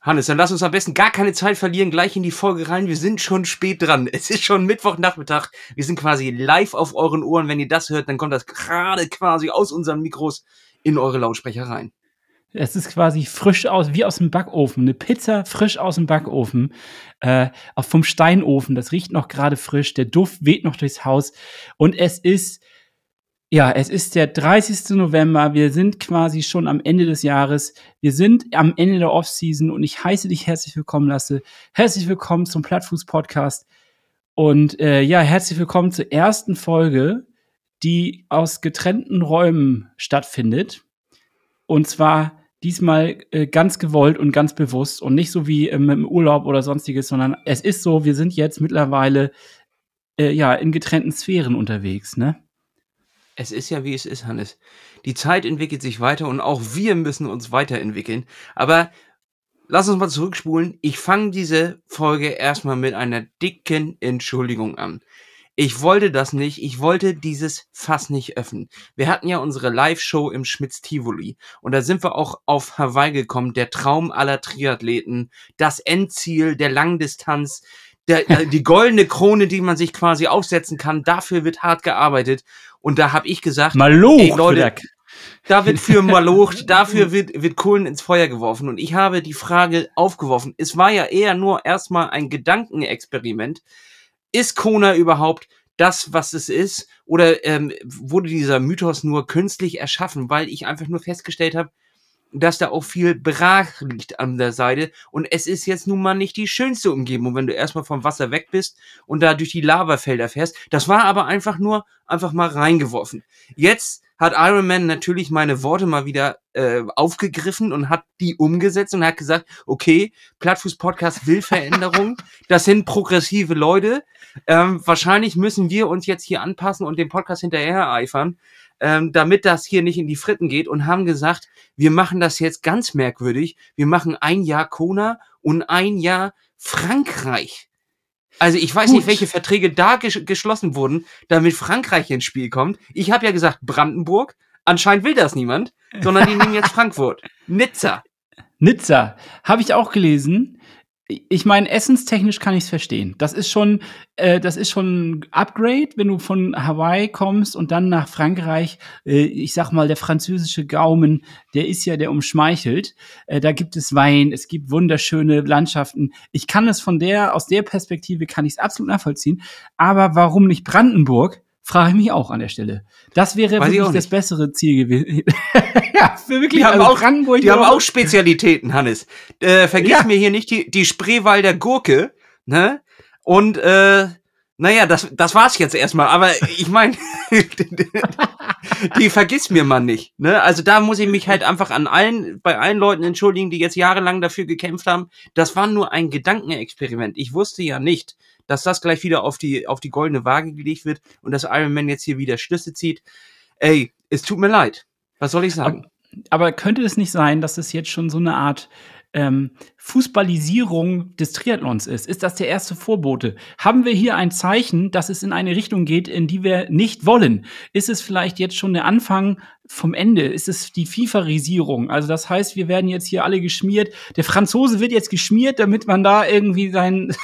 Hannes, dann lass uns am besten gar keine Zeit verlieren, gleich in die Folge rein. Wir sind schon spät dran. Es ist schon Mittwochnachmittag. Wir sind quasi live auf euren Ohren. Wenn ihr das hört, dann kommt das gerade quasi aus unseren Mikros in eure Lautsprecher rein. Es ist quasi frisch aus, wie aus dem Backofen. Eine Pizza frisch aus dem Backofen, äh, vom Steinofen. Das riecht noch gerade frisch. Der Duft weht noch durchs Haus. Und es ist ja, es ist der 30. November. Wir sind quasi schon am Ende des Jahres. Wir sind am Ende der Offseason und ich heiße dich herzlich willkommen, Lasse. Herzlich willkommen zum Plattfuß Podcast. Und äh, ja, herzlich willkommen zur ersten Folge, die aus getrennten Räumen stattfindet. Und zwar diesmal äh, ganz gewollt und ganz bewusst und nicht so wie ähm, im Urlaub oder sonstiges, sondern es ist so, wir sind jetzt mittlerweile äh, ja in getrennten Sphären unterwegs, ne? Es ist ja wie es ist, Hannes. Die Zeit entwickelt sich weiter und auch wir müssen uns weiterentwickeln. Aber lass uns mal zurückspulen. Ich fange diese Folge erstmal mit einer dicken Entschuldigung an. Ich wollte das nicht. Ich wollte dieses Fass nicht öffnen. Wir hatten ja unsere Live-Show im Schmitz Tivoli. Und da sind wir auch auf Hawaii gekommen. Der Traum aller Triathleten. Das Endziel der Langdistanz der, äh, die goldene Krone, die man sich quasi aufsetzen kann, dafür wird hart gearbeitet. Und da habe ich gesagt, Maloch, ey, Leute, da wird für Maloch, dafür wird, wird Kohlen ins Feuer geworfen. Und ich habe die Frage aufgeworfen. Es war ja eher nur erstmal ein Gedankenexperiment. Ist Kona überhaupt das, was es ist? Oder ähm, wurde dieser Mythos nur künstlich erschaffen, weil ich einfach nur festgestellt habe, dass da auch viel Brach liegt an der Seite. Und es ist jetzt nun mal nicht die schönste Umgebung, wenn du erstmal vom Wasser weg bist und da durch die Lavafelder fährst. Das war aber einfach nur einfach mal reingeworfen. Jetzt hat Iron Man natürlich meine Worte mal wieder äh, aufgegriffen und hat die umgesetzt und hat gesagt, okay, Plattfuß Podcast will Veränderung. Das sind progressive Leute. Ähm, wahrscheinlich müssen wir uns jetzt hier anpassen und den Podcast hinterher eifern ähm, damit das hier nicht in die Fritten geht und haben gesagt, wir machen das jetzt ganz merkwürdig. Wir machen ein Jahr Kona und ein Jahr Frankreich. Also ich weiß Gut. nicht, welche Verträge da ges geschlossen wurden, damit Frankreich ins Spiel kommt. Ich habe ja gesagt Brandenburg. Anscheinend will das niemand, sondern die nehmen jetzt Frankfurt. Nizza. Nizza. Habe ich auch gelesen ich meine, essenstechnisch kann ich es verstehen. Das ist schon, äh, das ist schon ein Upgrade, wenn du von Hawaii kommst und dann nach Frankreich. Äh, ich sag mal, der französische Gaumen, der ist ja der umschmeichelt. Äh, da gibt es Wein, es gibt wunderschöne Landschaften. Ich kann es von der, aus der Perspektive kann ich es absolut nachvollziehen. Aber warum nicht Brandenburg? Frage ich mich auch an der Stelle. Das wäre Weiß wirklich das bessere Ziel gewesen. ja, wirklich. Die haben, also auch, Brandenburg die haben auch Spezialitäten, Hannes. Äh, vergiss ja. mir hier nicht die, die Spreewalder Gurke, ne? Und äh, naja, das, das war's jetzt erstmal. Aber ich meine, die vergiss mir man nicht. Ne? Also da muss ich mich halt einfach an allen, bei allen Leuten entschuldigen, die jetzt jahrelang dafür gekämpft haben. Das war nur ein Gedankenexperiment. Ich wusste ja nicht, dass das gleich wieder auf die, auf die goldene Waage gelegt wird und dass Iron Man jetzt hier wieder Schlüsse zieht. Ey, es tut mir leid. Was soll ich sagen? Aber, aber könnte es nicht sein, dass es jetzt schon so eine Art ähm, Fußballisierung des Triathlons ist? Ist das der erste Vorbote? Haben wir hier ein Zeichen, dass es in eine Richtung geht, in die wir nicht wollen? Ist es vielleicht jetzt schon der Anfang vom Ende? Ist es die FIFA-Risierung? Also das heißt, wir werden jetzt hier alle geschmiert. Der Franzose wird jetzt geschmiert, damit man da irgendwie sein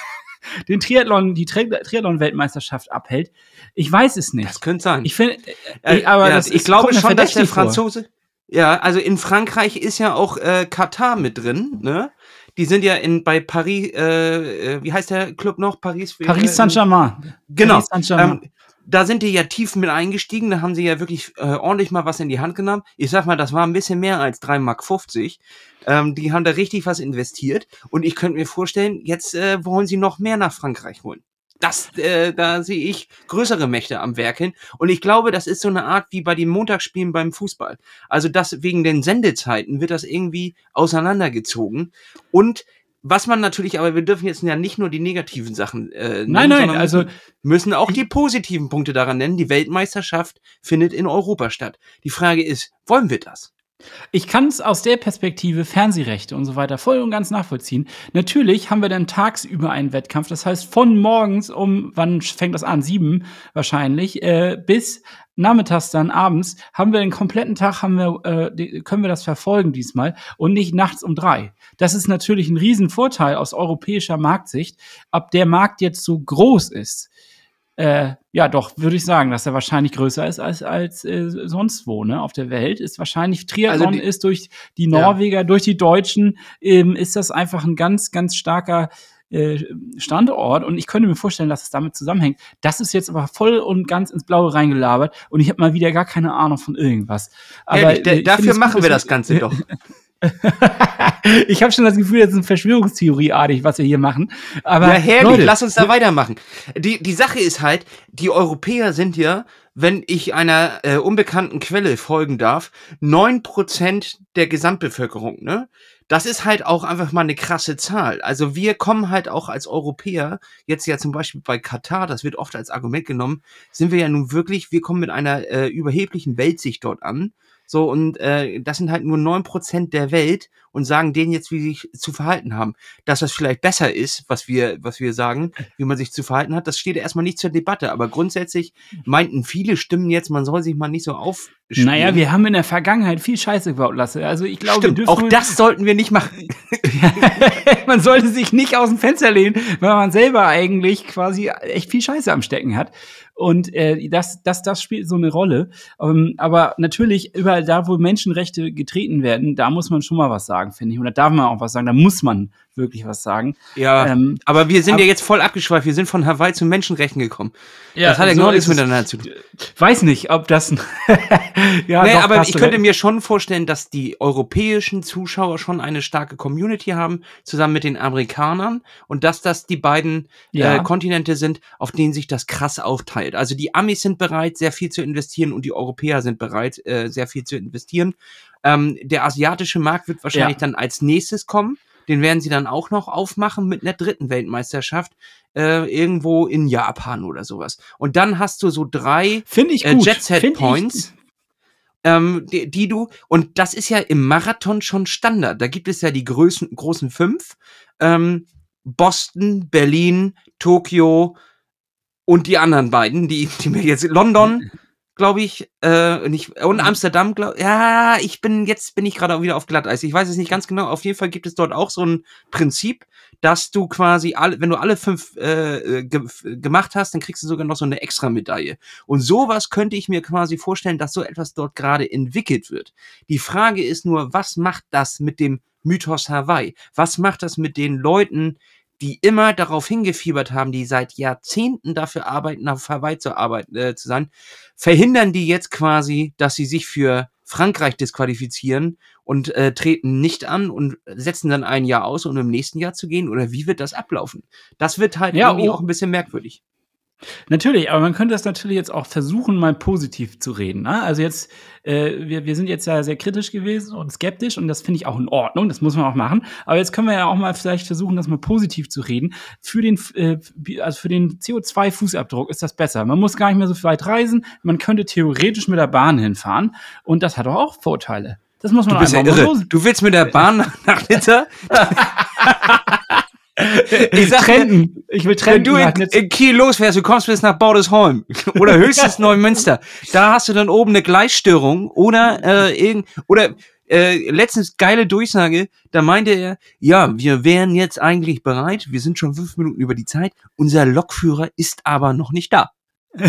den Triathlon, die Tri Triathlon-Weltmeisterschaft abhält. Ich weiß es nicht. Das könnte sein. Ich finde, äh, aber ja, das, ich glaube schon, dass der Franzose. Vor. Ja, also in Frankreich ist ja auch äh, Katar mit drin, ne? Die sind ja in bei Paris, äh, äh wie heißt der Club noch? Paris. Paris äh, Saint-Germain. Genau. Saint ähm, da sind die ja tief mit eingestiegen, da haben sie ja wirklich äh, ordentlich mal was in die Hand genommen. Ich sag mal, das war ein bisschen mehr als 3,50 Mark. Ähm, die haben da richtig was investiert und ich könnte mir vorstellen, jetzt äh, wollen sie noch mehr nach Frankreich holen. Das, äh, da sehe ich größere Mächte am Werken. Und ich glaube, das ist so eine Art wie bei den Montagsspielen beim Fußball. Also das wegen den Sendezeiten wird das irgendwie auseinandergezogen. Und was man natürlich, aber wir dürfen jetzt ja nicht nur die negativen Sachen äh, nennen, nein, nein, also müssen auch die positiven Punkte daran nennen. Die Weltmeisterschaft findet in Europa statt. Die Frage ist, wollen wir das? Ich kann es aus der Perspektive Fernsehrechte und so weiter voll und ganz nachvollziehen. Natürlich haben wir dann tagsüber einen Wettkampf. Das heißt, von morgens um, wann fängt das an? Sieben wahrscheinlich, äh, bis nachmittags dann abends haben wir den kompletten Tag, haben wir, äh, können wir das verfolgen diesmal und nicht nachts um drei. Das ist natürlich ein Riesenvorteil aus europäischer Marktsicht. Ob der Markt jetzt so groß ist, äh, ja, doch, würde ich sagen, dass er wahrscheinlich größer ist als, als äh, sonst wo, ne, auf der Welt. Ist wahrscheinlich, Triathlon also die, ist durch die Norweger, ja. durch die Deutschen, ähm, ist das einfach ein ganz, ganz starker äh, Standort und ich könnte mir vorstellen, dass es damit zusammenhängt. Das ist jetzt aber voll und ganz ins Blaue reingelabert und ich habe mal wieder gar keine Ahnung von irgendwas. Aber Ehrlich, dafür machen wir das Ganze doch. ich habe schon das Gefühl, das ist eine Verschwörungstheorieartig, was wir hier machen. Aber ja, herrlich, Leute, lass uns da weitermachen. Die, die Sache ist halt, die Europäer sind ja, wenn ich einer äh, unbekannten Quelle folgen darf, neun Prozent der Gesamtbevölkerung, ne? Das ist halt auch einfach mal eine krasse Zahl. Also wir kommen halt auch als Europäer, jetzt ja zum Beispiel bei Katar, das wird oft als Argument genommen, sind wir ja nun wirklich, wir kommen mit einer äh, überheblichen Weltsicht dort an so, und äh, das sind halt nur neun Prozent der Welt und sagen denen jetzt, wie sie sich zu verhalten haben. Dass das vielleicht besser ist, was wir, was wir sagen, wie man sich zu verhalten hat, das steht erstmal nicht zur Debatte. Aber grundsätzlich meinten viele Stimmen jetzt, man soll sich mal nicht so auf. Naja, wir haben in der Vergangenheit viel Scheiße gebaut, Lasse. Also ich glaube, Stimmt, auch das sollten wir nicht machen. man sollte sich nicht aus dem Fenster lehnen, weil man selber eigentlich quasi echt viel Scheiße am Stecken hat. Und äh, das, das, das spielt so eine Rolle. Ähm, aber natürlich, überall da, wo Menschenrechte getreten werden, da muss man schon mal was sagen, finde ich. Und da darf man auch was sagen, da muss man wirklich was sagen. Ja, ähm, aber wir sind ab, ja jetzt voll abgeschweift. Wir sind von Hawaii zu Menschenrechten gekommen. Ja, das hat ja so genau nichts miteinander zu tun. Weiß nicht, ob das. ja, nee, doch, aber ich könnte mir schon vorstellen, dass die europäischen Zuschauer schon eine starke Community haben, zusammen mit den Amerikanern. Und dass das die beiden ja. äh, Kontinente sind, auf denen sich das krass aufteilt. Also die Amis sind bereit, sehr viel zu investieren und die Europäer sind bereit, äh, sehr viel zu investieren. Ähm, der asiatische Markt wird wahrscheinlich ja. dann als nächstes kommen. Den werden sie dann auch noch aufmachen mit einer dritten Weltmeisterschaft äh, irgendwo in Japan oder sowas. Und dann hast du so drei ich äh, Jet Set Points. Ähm, die, die, du, und das ist ja im Marathon schon Standard. Da gibt es ja die größten, großen fünf. Ähm, Boston, Berlin, Tokio und die anderen beiden, die, die mir jetzt London, glaube ich, äh, nicht, und mhm. Amsterdam, glaube ja, ich bin, jetzt bin ich gerade wieder auf Glatteis. Ich weiß es nicht ganz genau. Auf jeden Fall gibt es dort auch so ein Prinzip, dass du quasi alle, wenn du alle fünf äh, ge gemacht hast, dann kriegst du sogar noch so eine extra Medaille. Und sowas könnte ich mir quasi vorstellen, dass so etwas dort gerade entwickelt wird. Die Frage ist nur, was macht das mit dem Mythos Hawaii? Was macht das mit den Leuten, die immer darauf hingefiebert haben, die seit Jahrzehnten dafür arbeiten, auf Hawaii zu arbeiten, äh, zu sein, verhindern die jetzt quasi, dass sie sich für Frankreich disqualifizieren und äh, treten nicht an und setzen dann ein Jahr aus, um im nächsten Jahr zu gehen? Oder wie wird das ablaufen? Das wird halt ja, irgendwie oh. auch ein bisschen merkwürdig. Natürlich, aber man könnte das natürlich jetzt auch versuchen, mal positiv zu reden. Ne? Also jetzt, äh, wir, wir sind jetzt ja sehr kritisch gewesen und skeptisch und das finde ich auch in Ordnung, das muss man auch machen. Aber jetzt können wir ja auch mal vielleicht versuchen, das mal positiv zu reden. Für den, äh, also für den CO2-Fußabdruck ist das besser. Man muss gar nicht mehr so weit reisen, man könnte theoretisch mit der Bahn hinfahren und das hat doch auch Vorteile. Das muss man du bist einfach ja irre. Du willst mit der Bahn nach Litter? Ich sag Trenden. Ich will Trenden. Wenn du in, in Kiel losfährst, du kommst bis nach Bordesholm oder höchstens Neumünster, da hast du dann oben eine Gleisstörung oder äh, irgend oder äh, letztens geile Durchsage, da meinte er, ja, wir wären jetzt eigentlich bereit, wir sind schon fünf Minuten über die Zeit, unser Lokführer ist aber noch nicht da.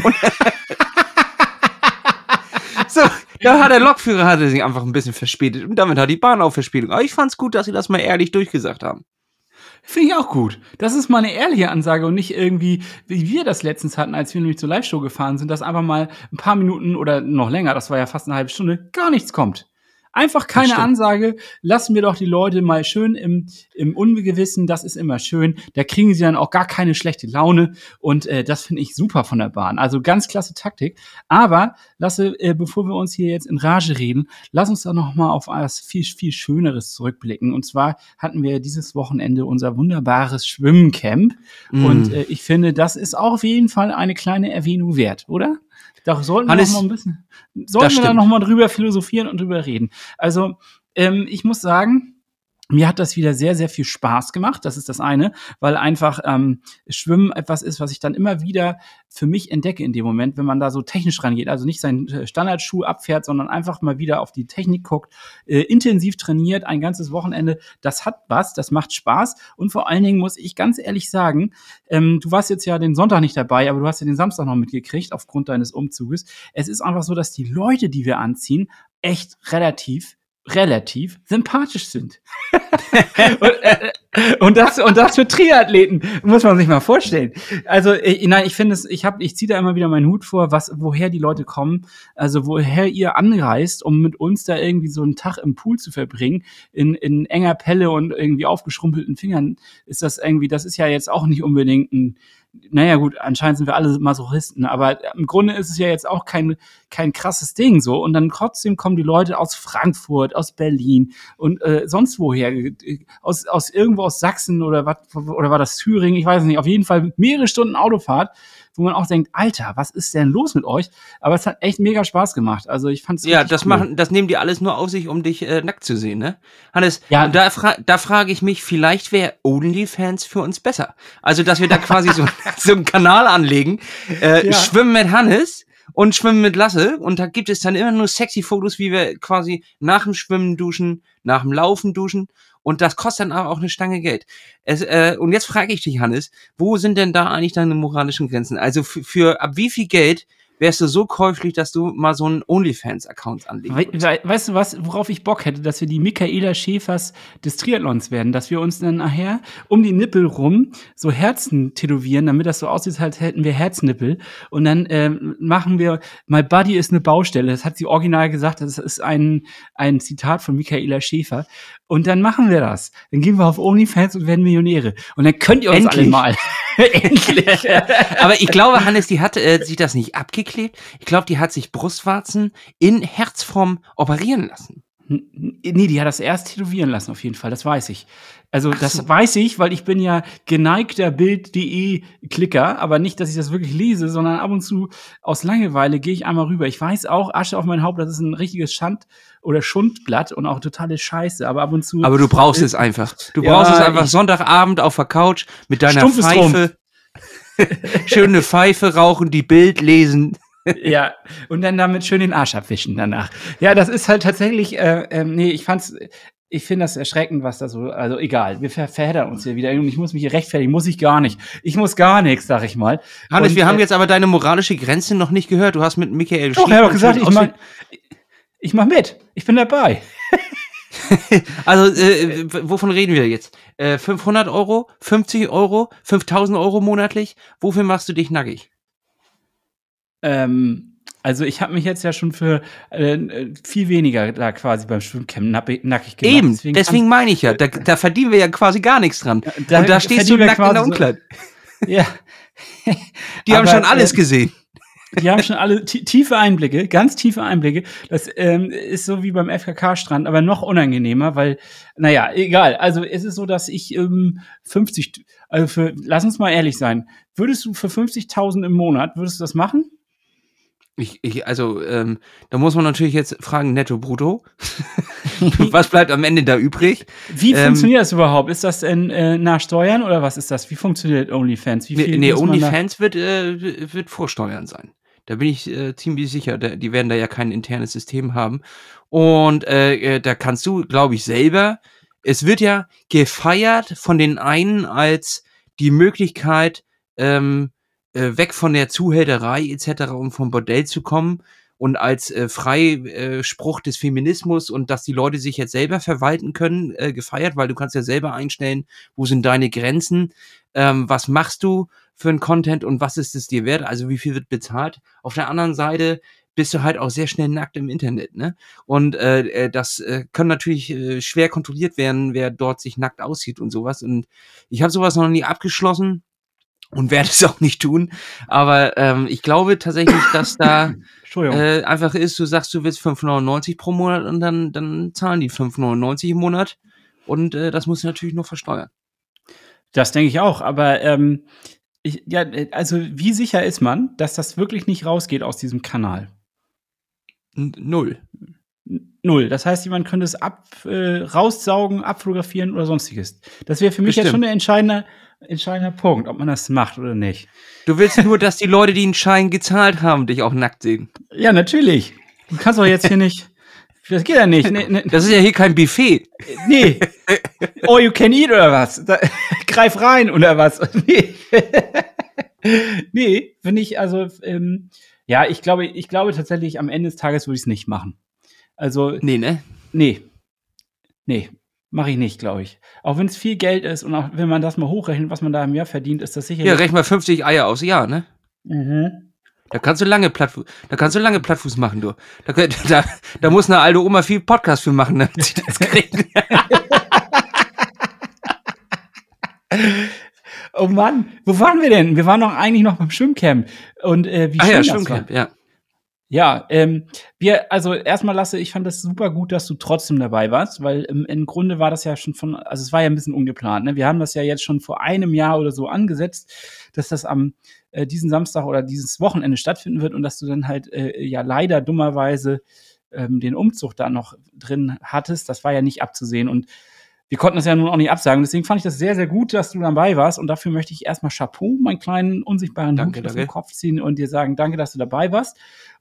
so, da hat der Lokführer hatte sich einfach ein bisschen verspätet und damit hat die Bahn auch Verspätung. Aber ich fand's gut, dass sie das mal ehrlich durchgesagt haben. Finde ich auch gut. Das ist mal eine ehrliche Ansage und nicht irgendwie, wie wir das letztens hatten, als wir nämlich zur Live-Show gefahren sind, dass einfach mal ein paar Minuten oder noch länger, das war ja fast eine halbe Stunde, gar nichts kommt. Einfach keine Ansage. Lassen wir doch die Leute mal schön im, im Ungewissen. Das ist immer schön. Da kriegen sie dann auch gar keine schlechte Laune. Und äh, das finde ich super von der Bahn. Also ganz klasse Taktik. Aber lasse, äh, bevor wir uns hier jetzt in Rage reden, lass uns doch noch mal auf etwas viel, viel Schöneres zurückblicken. Und zwar hatten wir dieses Wochenende unser wunderbares Schwimmcamp. Mm. Und äh, ich finde, das ist auch auf jeden Fall eine kleine Erwähnung wert, oder? Da sollten Hannes, wir noch mal ein bisschen, sollten wir da noch mal drüber philosophieren und drüber reden. Also, ähm, ich muss sagen, mir hat das wieder sehr, sehr viel Spaß gemacht. Das ist das eine, weil einfach ähm, Schwimmen etwas ist, was ich dann immer wieder für mich entdecke in dem Moment, wenn man da so technisch rangeht. Also nicht seinen äh, Standardschuh abfährt, sondern einfach mal wieder auf die Technik guckt, äh, intensiv trainiert, ein ganzes Wochenende. Das hat was, das macht Spaß. Und vor allen Dingen muss ich ganz ehrlich sagen, ähm, du warst jetzt ja den Sonntag nicht dabei, aber du hast ja den Samstag noch mitgekriegt aufgrund deines Umzuges. Es ist einfach so, dass die Leute, die wir anziehen, echt relativ relativ sympathisch sind. und, äh, und das und das für Triathleten muss man sich mal vorstellen. Also ich, nein, ich finde es, ich habe, ich ziehe da immer wieder meinen Hut vor, was, woher die Leute kommen, also woher ihr anreist, um mit uns da irgendwie so einen Tag im Pool zu verbringen, in, in enger Pelle und irgendwie aufgeschrumpelten Fingern, ist das irgendwie, das ist ja jetzt auch nicht unbedingt ein naja gut, anscheinend sind wir alle Masochisten, aber im Grunde ist es ja jetzt auch kein, kein krasses Ding so. Und dann trotzdem kommen die Leute aus Frankfurt, aus Berlin und äh, sonst woher, aus, aus irgendwo aus Sachsen oder was, oder war das Thüringen, ich weiß nicht, auf jeden Fall mehrere Stunden Autofahrt, wo man auch denkt, Alter, was ist denn los mit euch? Aber es hat echt mega Spaß gemacht. Also ich fand's Ja, das cool. machen, das nehmen die alles nur auf sich, um dich äh, nackt zu sehen, ne? Hannes, Ja. da, fra da frage ich mich, vielleicht wäre OnlyFans für uns besser. Also, dass wir da quasi so, so einen Kanal anlegen, äh, Ja. schwimmen mit Hannes und schwimmen mit Lasse und da gibt es dann immer nur sexy Fotos, wie wir quasi nach dem Schwimmen duschen, nach dem Laufen duschen und das kostet dann aber auch eine Stange Geld. Es, äh, und jetzt frage ich dich, Hannes, wo sind denn da eigentlich deine moralischen Grenzen? Also für, für ab wie viel Geld wärst du so käuflich, dass du mal so einen OnlyFans-Account anlegen We we weißt du was, worauf ich Bock hätte, dass wir die Michaela Schäfers des Triathlons werden, dass wir uns dann nachher um die Nippel rum so Herzen tätowieren, damit das so aussieht, als hätten wir Herznippel. Und dann ähm, machen wir, My Body ist eine Baustelle. Das hat sie original gesagt, das ist ein, ein Zitat von Michaela Schäfer. Und dann machen wir das. Dann gehen wir auf OnlyFans und werden Millionäre. Und dann könnt ihr uns Endlich. alle mal. Endlich. Aber ich glaube, Hannes, die hat äh, sich das nicht abgeklebt. Ich glaube, die hat sich Brustwarzen in Herzform operieren lassen. Nee, die hat das erst tätowieren lassen, auf jeden Fall, das weiß ich. Also, Ach das so. weiß ich, weil ich bin ja geneigter Bild.de-Klicker, aber nicht, dass ich das wirklich lese, sondern ab und zu aus Langeweile gehe ich einmal rüber. Ich weiß auch, Asche auf mein Haupt, das ist ein richtiges Schand- oder Schundblatt und auch totale Scheiße, aber ab und zu. Aber du brauchst es einfach. Du Ja, brauchst es einfach Sonntagabend auf der Couch mit deiner Pfeife. Schöne Pfeife rauchen, die Bild lesen. Ja, und dann damit schön den Arsch abwischen danach. Ja, das ist halt tatsächlich, äh, ähm, nee, ich fand's, ich finde das erschreckend, was da so, also egal, wir ver verheddern uns hier wieder und ich muss mich hier rechtfertigen, muss ich gar nicht. Ich muss gar nichts, sag ich mal. Hannes, Und, wir haben äh, jetzt aber deine moralische Grenze noch nicht gehört. Du hast mit Michael Doch, er hat gesagt, ich mach, ich mach mit. Ich bin dabei. Also, äh, wovon reden wir jetzt? Äh, 500 Euro? 50 Euro? 5000 Euro monatlich? Wofür machst du dich nackig? Ähm, also ich habe mich jetzt ja schon für äh, viel weniger da quasi beim Schwimmcamp nackig gemacht. Eben, deswegen, meine ich ja. Da, da verdienen wir ja quasi gar nichts dran. da Und da stehst du nackt in der quasi so- Umkleide. Ja. Die haben Aber, schon alles äh, gesehen. Die haben schon alle tie- tiefe Einblicke, ganz tiefe Einblicke. Das ähm, ist so wie beim FKK-Strand, aber noch unangenehmer, weil, naja, egal. Also es ist so, dass ich ähm, 50, also für, lass uns mal ehrlich sein, würdest du für 50.000 im Monat, würdest du das machen? Ich, ich, also, ähm, da muss man natürlich jetzt fragen, netto, brutto. Was bleibt am Ende da übrig? Wie Ähm, funktioniert das überhaupt? Ist das in, äh, nach Steuern oder was ist das? Wie funktioniert OnlyFans? Wie Nee, nee OnlyFans wird, äh, wird Vorsteuern sein. Da bin ich äh, ziemlich sicher. Da, die werden da ja kein internes System haben. Und äh, äh, da kannst du, glaube ich, selber. Es wird ja gefeiert von den einen als die Möglichkeit, ähm, äh, weg von der Zuhälterei etc., um vom Bordell zu kommen und als äh, Freispruch des Feminismus und dass die Leute sich jetzt selber verwalten können, äh, gefeiert, weil du kannst ja selber einstellen, wo sind deine Grenzen, ähm, was machst du für ein Content und was ist es dir wert, also wie viel wird bezahlt. Auf der anderen Seite bist du halt auch sehr schnell nackt im Internet, ne? Und äh, äh, das äh, kann natürlich äh, schwer kontrolliert werden, wer dort sich nackt aussieht und sowas. Und ich habe sowas noch nie abgeschlossen und werde es auch nicht tun. Aber ähm, ich glaube tatsächlich, dass da äh, einfach ist, du sagst, du willst 5,99 pro Monat und dann, dann zahlen die 5,99 im Monat. Und äh, das musst du natürlich nur versteuern. Das denke ich auch, aber ähm, Ich, ja, äh, also wie sicher ist man, dass das wirklich nicht rausgeht aus diesem Kanal? Null. Null. Das heißt, jemand könnte es ab, äh, raussaugen, abfotografieren oder sonstiges. Das wäre für mich Bestimmt. jetzt schon ein entscheidender, entscheidender Punkt, ob man das macht oder nicht. Du willst nur, dass die Leute, die einen Schein gezahlt haben, dich auch nackt sehen. Ja, natürlich. Du kannst doch jetzt hier nicht. Das geht ja nicht. Nee, nee, Das ist ja hier kein Buffet. nee. Oh, you can eat oder was? Da, greif rein oder was? Nee. nee, finde ich, also, ähm, ja, ich glaube, ich glaube tatsächlich, am Ende des Tages würde ich es nicht machen. Also, Nee, ne? Nee. Nee. Mache ich nicht, glaube ich. Auch wenn es viel Geld ist und auch wenn man das mal hochrechnet, was man da im Jahr verdient, ist das sicherlich. Ja, rechn mal 50 Eier aus Jahr, ne? Mhm. Da kannst du lange Plattfuß, da kannst du lange Plattfuß machen, du. Da, da, da muss eine alte Oma viel Podcast für machen, damit sie das kriegt. Oh Mann, wo waren wir denn? Wir waren doch eigentlich noch beim Schwimmcamp. Und äh, wie Ach schön ja, das Schwimmcamp, war. ja. Ja, ähm, wir, also erstmal Lasse, ich fand das super gut, dass du trotzdem dabei warst, weil im, im Grunde war das ja schon von, also es war ja ein bisschen ungeplant. Ne? Wir haben das ja jetzt schon vor einem Jahr oder so angesetzt, dass das am äh, diesen Samstag oder dieses Wochenende stattfinden wird und dass du dann halt äh, ja leider dummerweise ähm, den Umzug da noch drin hattest. Das war ja nicht abzusehen und wir konnten das ja nun auch nicht absagen. Deswegen fand ich das sehr, sehr gut, dass du dabei warst. Und dafür möchte ich erstmal Chapeau, meinen kleinen unsichtbaren Danke, Hut aus dem Kopf ziehen und dir sagen, danke, dass du dabei warst.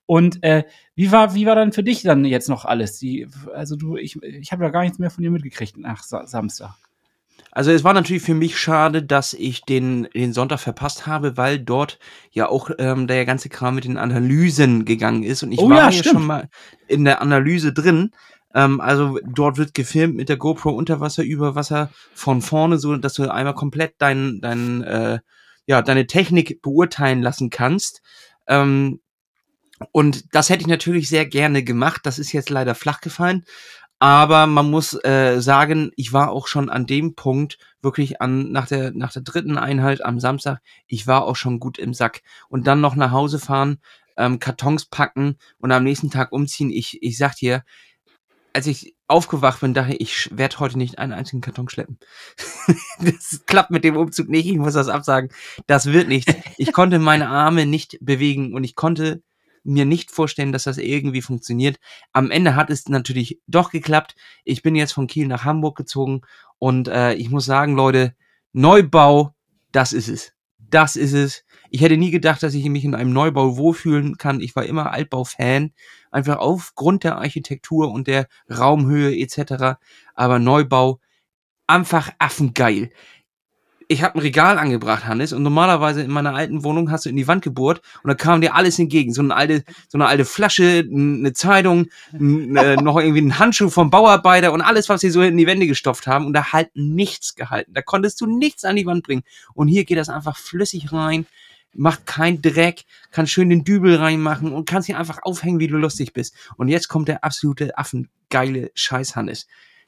Und äh, wie war, wie war dann für dich dann jetzt noch alles? Die, also du, ich, ich habe ja gar nichts mehr von dir mitgekriegt nach Sa Samstag. Also es war natürlich für mich schade, dass ich den, den Sonntag verpasst habe, weil dort ja auch ähm, der ganze Kram mit den Analysen gegangen ist. Und ich Oh war ja, ja, schon mal in der Analyse drin. Ähm, also dort wird gefilmt mit der GoPro unter Wasser, über Wasser, von vorne, so dass du einmal komplett dein, dein, äh, ja, deine Technik beurteilen lassen kannst. Ähm, und das hätte ich natürlich sehr gerne gemacht. Das ist jetzt leider flach gefallen. Aber man muss äh, sagen, ich war auch schon an dem Punkt, wirklich an, nach der, nach der dritten Einheit am Samstag, ich war auch schon gut im Sack. Und dann noch nach Hause fahren, ähm, Kartons packen und am nächsten Tag umziehen. Ich, ich sag dir, als ich aufgewacht bin, dachte ich, ich werde heute nicht einen einzigen Karton schleppen. das klappt mit dem Umzug nicht, ich muss das absagen. Das wird nichts. Ich konnte meine Arme nicht bewegen und ich konnte mir nicht vorstellen, dass das irgendwie funktioniert. Am Ende hat es natürlich doch geklappt. Ich bin jetzt von Kiel nach Hamburg gezogen und äh, ich muss sagen, Leute, Neubau, das ist es. Das ist es. Ich hätte nie gedacht, dass ich mich in einem Neubau wohlfühlen kann. Ich war immer Altbau-Fan, einfach aufgrund der Architektur und der Raumhöhe etc. Aber Neubau, einfach affengeil. Ich habe ein Regal angebracht, Hannes, und normalerweise in meiner alten Wohnung hast du in die Wand gebohrt und da kam dir alles entgegen. So eine alte, so eine alte Flasche, eine Zeitung, äh, noch irgendwie ein Handschuh vom Bauarbeiter und alles, was sie so in die Wände gestopft haben. Und da halt nichts gehalten. Da konntest du nichts an die Wand bringen. Und hier geht das einfach flüssig rein, macht keinen Dreck, kann schön den Dübel reinmachen und kannst hier einfach aufhängen, wie du lustig bist. Und jetzt kommt der absolute affengeile Scheiß, Hannes.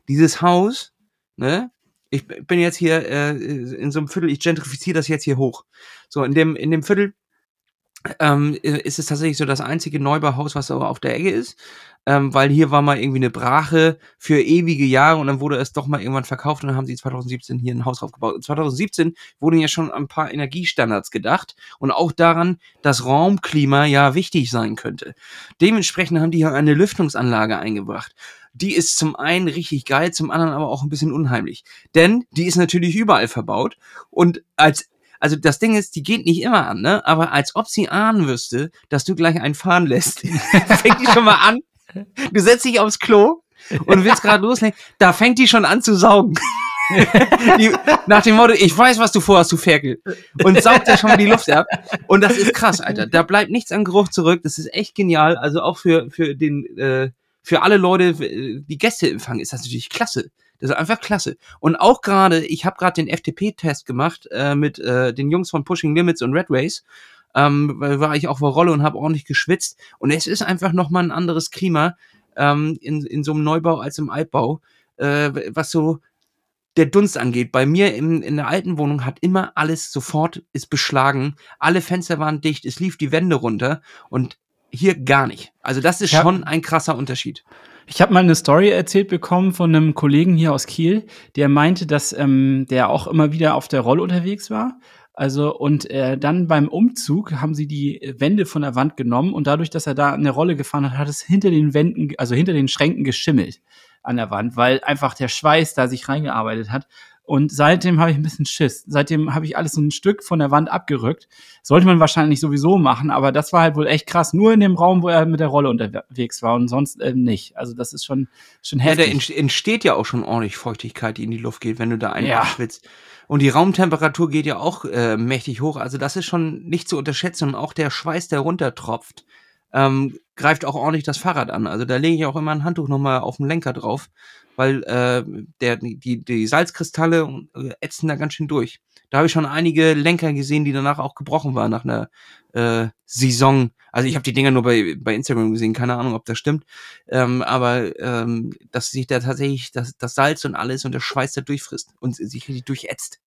Dieses Haus, ne? Ich bin jetzt hier äh, in so einem Viertel, ich gentrifiziere das jetzt hier hoch. So, in dem, in dem Viertel ähm, ist es tatsächlich so das einzige Neubauhaus, was aber auf der Ecke ist. Ähm, weil hier war mal irgendwie eine Brache für ewige Jahre und dann wurde es doch mal irgendwann verkauft und dann haben sie 2017 hier ein Haus aufgebaut. Und 2017 wurden ja schon ein paar Energiestandards gedacht und auch daran, dass Raumklima ja wichtig sein könnte. Dementsprechend haben die hier eine Lüftungsanlage eingebracht. Die ist zum einen richtig geil, zum anderen aber auch ein bisschen unheimlich. Denn die ist natürlich überall verbaut und als also das Ding ist, die geht nicht immer an, ne? Aber als ob sie ahnen wüsste, dass du gleich einen fahren lässt, fängt die schon mal an. Du setzt dich aufs Klo und willst gerade loslegen. Da fängt die schon an zu saugen. die, nach dem Motto, ich weiß, was du vorhast, du Ferkel. Und saugt ja schon mal die Luft ab. Und das ist krass, Alter. Da bleibt nichts an Geruch zurück. Das ist echt genial. Also auch für, für den, äh, für alle Leute, die Gäste empfangen, ist das natürlich klasse. Das ist einfach klasse. Und auch gerade, ich habe gerade den FTP-Test gemacht äh, mit äh, den Jungs von Pushing Limits und Red Race. Ähm, war ich auf der Rolle und habe ordentlich geschwitzt. Und es ist einfach nochmal ein anderes Klima ähm, in, in so einem Neubau als im Altbau, äh, was so der Dunst angeht. Bei mir in, in der alten Wohnung hat immer alles sofort ist beschlagen. Alle Fenster waren dicht, es lief die Wände runter und hier gar nicht. Also das ist schon ein krasser Unterschied. Ich habe mal eine Story erzählt bekommen von einem Kollegen hier aus Kiel, der meinte, dass ähm, der auch immer wieder auf der Rolle unterwegs war Also, und äh, dann beim Umzug haben sie die Wände von der Wand genommen und dadurch, dass er da eine Rolle gefahren hat, hat es hinter den Wänden, also hinter den Schränken geschimmelt an der Wand, weil einfach der Schweiß da sich reingearbeitet hat. Und seitdem habe ich ein bisschen Schiss. Seitdem habe ich alles so ein Stück von der Wand abgerückt. Sollte man wahrscheinlich sowieso machen, aber das war halt wohl echt krass. Nur in dem Raum, wo er mit der Rolle unterwegs war und sonst äh, nicht. Also das ist schon, schon heftig. Ja, da entsteht ja auch schon ordentlich Feuchtigkeit, die in die Luft geht, wenn du da einfach ja. schwitzt. Und die Raumtemperatur geht ja auch äh, mächtig hoch. Also das ist schon nicht zu unterschätzen. Und auch der Schweiß, der runtertropft, ähm, greift auch ordentlich das Fahrrad an. Also da lege ich auch immer ein Handtuch nochmal auf dem Lenker drauf, weil äh, der, die, die Salzkristalle äh, ätzen da ganz schön durch. Da habe ich schon einige Lenker gesehen, die danach auch gebrochen waren nach einer äh, Saison. Also ich habe die Dinger nur bei, bei Instagram gesehen, keine Ahnung, ob das stimmt. Ähm, aber ähm, dass sich da tatsächlich das, das Salz und alles und der Schweiß da durchfrisst und sich richtig durchätzt.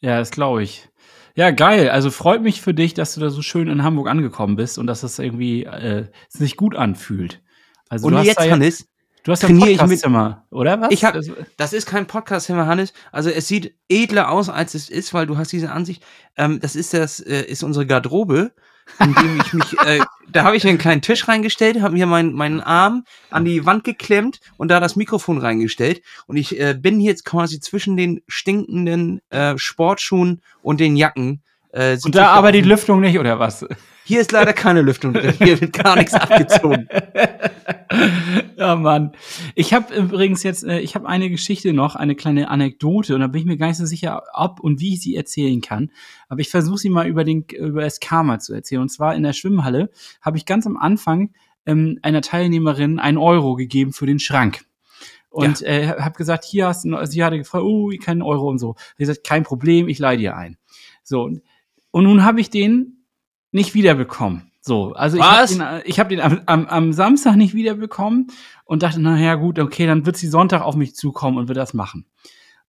Ja, das glaube ich. Ja, geil. Also freut mich für dich, dass du da so schön in Hamburg angekommen bist und dass das irgendwie äh, sich gut anfühlt. Also und jetzt, Hannes, Du hast ja ein Podcastzimmer, oder was? Ich hab, das ist kein Podcastzimmer, Hannes. Also es sieht edler aus, als es ist, weil du hast diese Ansicht. Ähm, das ist das äh, ist unsere Garderobe, in dem ich mich. Äh, da habe ich einen kleinen Tisch reingestellt, habe mir meinen meinen Arm an die Wand geklemmt und da das Mikrofon reingestellt. Und ich äh, bin jetzt quasi zwischen den stinkenden äh, Sportschuhen und den Jacken. Äh, und da aber die Lüftung nicht, oder was? Hier ist leider keine Lüftung drin. Hier wird gar nichts abgezogen. ja, Mann. Ich habe übrigens jetzt, äh, ich habe eine Geschichte noch, eine kleine Anekdote und da bin ich mir gar nicht so sicher, ob und wie ich sie erzählen kann. Aber ich versuche sie mal über, den, über das Karma zu erzählen. Und zwar in der Schwimmhalle habe ich ganz am Anfang ähm, einer Teilnehmerin einen Euro gegeben für den Schrank. Und ja. äh, habe gesagt, hier hast du, sie hatte gefragt, oh, keinen Euro und so. Ich gesagt, kein Problem, ich leih dir ein. So. Und nun habe ich den nicht wiederbekommen. So, also Was? ich habe den, ich hab den am, am, am Samstag nicht wiederbekommen und dachte, na ja, gut, okay, dann wird sie Sonntag auf mich zukommen und wird das machen.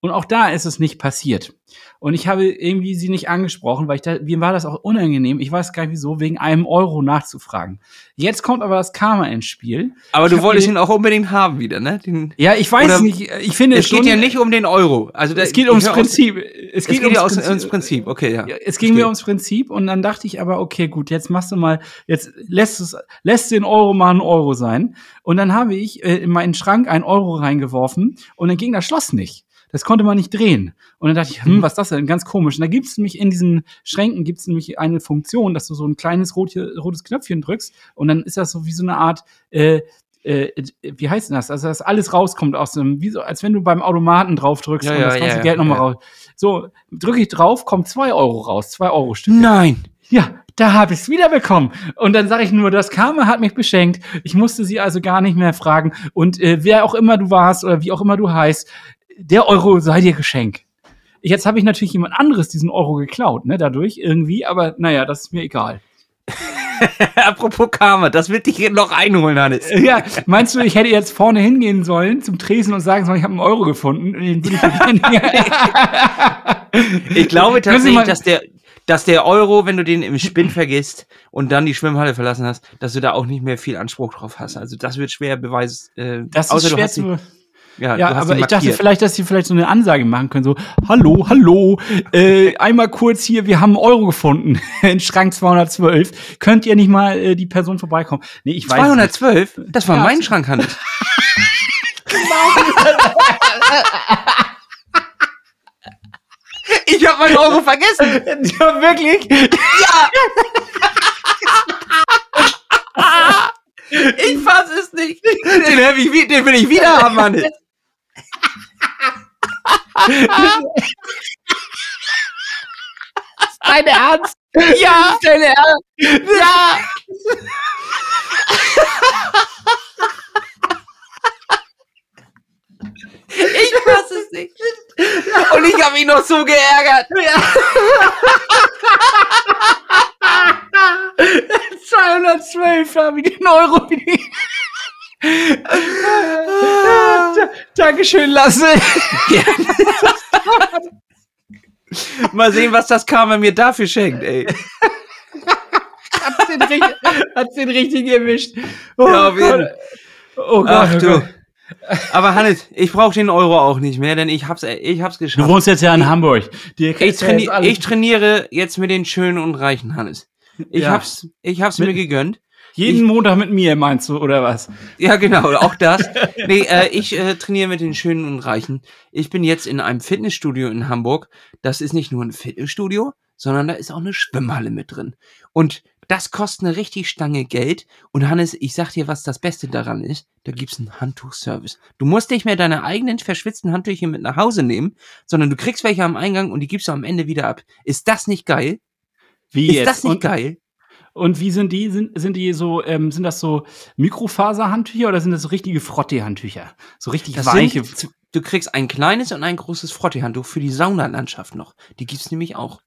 Und auch da ist es nicht passiert. Und ich habe irgendwie sie nicht angesprochen, weil ich da, mir war das auch unangenehm. Ich weiß gar nicht wieso, wegen einem Euro nachzufragen. Jetzt kommt aber das Karma ins Spiel. Aber du wolltest ihn auch unbedingt haben wieder, ne? Den, ja, ich weiß nicht. Ich finde es geht ja nicht um den Euro. Also es geht ums Prinzip. Es geht, es geht ums, Prinzip. ums, Prinzip. Okay, ja. ja es ging mir ums Prinzip und dann dachte ich aber, okay, gut, jetzt machst du mal, jetzt lässt es, lässt den Euro mal ein Euro sein. Und dann habe ich äh, in meinen Schrank ein Euro reingeworfen und dann ging das Schloss nicht das konnte man nicht drehen. Und dann dachte ich, hm, was ist das denn? Ganz komisch. Und da gibt es nämlich in diesen Schränken gibt es nämlich eine Funktion, dass du so ein kleines rot, rotes Knöpfchen drückst und dann ist das so wie so eine Art äh, äh, wie heißt denn das? Also, dass alles rauskommt aus dem, wie so, als wenn du beim Automaten drauf drückst ja, und das ganze ja, Geld nochmal ja. raus. So, drücke ich drauf, kommt zwei Euro raus, zwei Euro Stück. Nein! Ja, da habe ich es wiederbekommen. Und dann sage ich nur, das Karma hat mich beschenkt. Ich musste sie also gar nicht mehr fragen. Und äh, wer auch immer du warst oder wie auch immer du heißt, der Euro sei dir Geschenk. Jetzt habe ich natürlich jemand anderes diesen Euro geklaut, ne, dadurch irgendwie, aber naja, das ist mir egal. Apropos Karma, das wird dich noch einholen, Hannes. Ja, meinst du, ich hätte jetzt vorne hingehen sollen zum Tresen und sagen sollen, ich habe einen Euro gefunden? Den ich, glaube tatsächlich, dass der, dass der Euro, wenn du den im Spinn vergisst und dann die Schwimmhalle verlassen hast, dass du da auch nicht mehr viel Anspruch drauf hast. Also das wird schwer Beweis. Äh, das ist schwer zu ja, ja aber ich dachte vielleicht, dass sie vielleicht so eine Ansage machen können, so, hallo, hallo, äh, einmal kurz hier, wir haben einen Euro gefunden in Schrank 212. Könnt ihr nicht mal äh, die Person vorbeikommen? Nee, ich weiß 212? Nicht. Das war ja, mein Schrank, Hannes. ich habe meinen Euro vergessen. Ja, wirklich? Ja. Ich fass es nicht. Den, ich, den will ich wieder haben, Mann. Ist dein Ernst? Ja! Dein Ernst? Ja! Ich fass es nicht. Und ich habe ihn noch so geärgert. Ja. 212 habe ich den Euro wieder. Dankeschön, Lasse. Mal sehen, was das Karma mir dafür schenkt, ey. Hat's den, richtig, hat's den richtig erwischt. Oh, ja, Gott. Oh Gott. Ach, oh du. Aber Hannes, ich brauche den Euro auch nicht mehr, denn ich hab's, ich hab's geschafft. Du wohnst jetzt ja in Hamburg. Ich, kriegst ja traini jetzt ich trainiere jetzt mit den Schönen und Reichen, Hannes. Ich Ja. hab's, ich hab's Mit- mir gegönnt. Jeden ich- Montag mit mir, meinst du, oder was? Ja, genau, auch das. Nee, äh, ich äh, trainiere mit den Schönen und Reichen. Ich bin jetzt in einem Fitnessstudio in Hamburg. Das ist nicht nur ein Fitnessstudio, sondern da ist auch eine Schwimmhalle mit drin. Und das kostet eine richtig Stange Geld. Und Hannes, ich sag dir, was das Beste daran ist. Da gibt's einen Handtuchservice. Du musst nicht mehr deine eigenen verschwitzten Handtücher mit nach Hause nehmen, sondern du kriegst welche am Eingang und die gibst du am Ende wieder ab. Ist das nicht geil? Wie Ist jetzt? das nicht und, geil? Und wie sind die? Sind, sind die so, ähm, sind das so Mikrofaserhandtücher oder sind das so richtige Frottee-Handtücher? So richtig Das weiche. sind, du kriegst ein kleines und ein großes Frotteehandtuch für die Saunalandschaft noch. Die gibt's nämlich auch.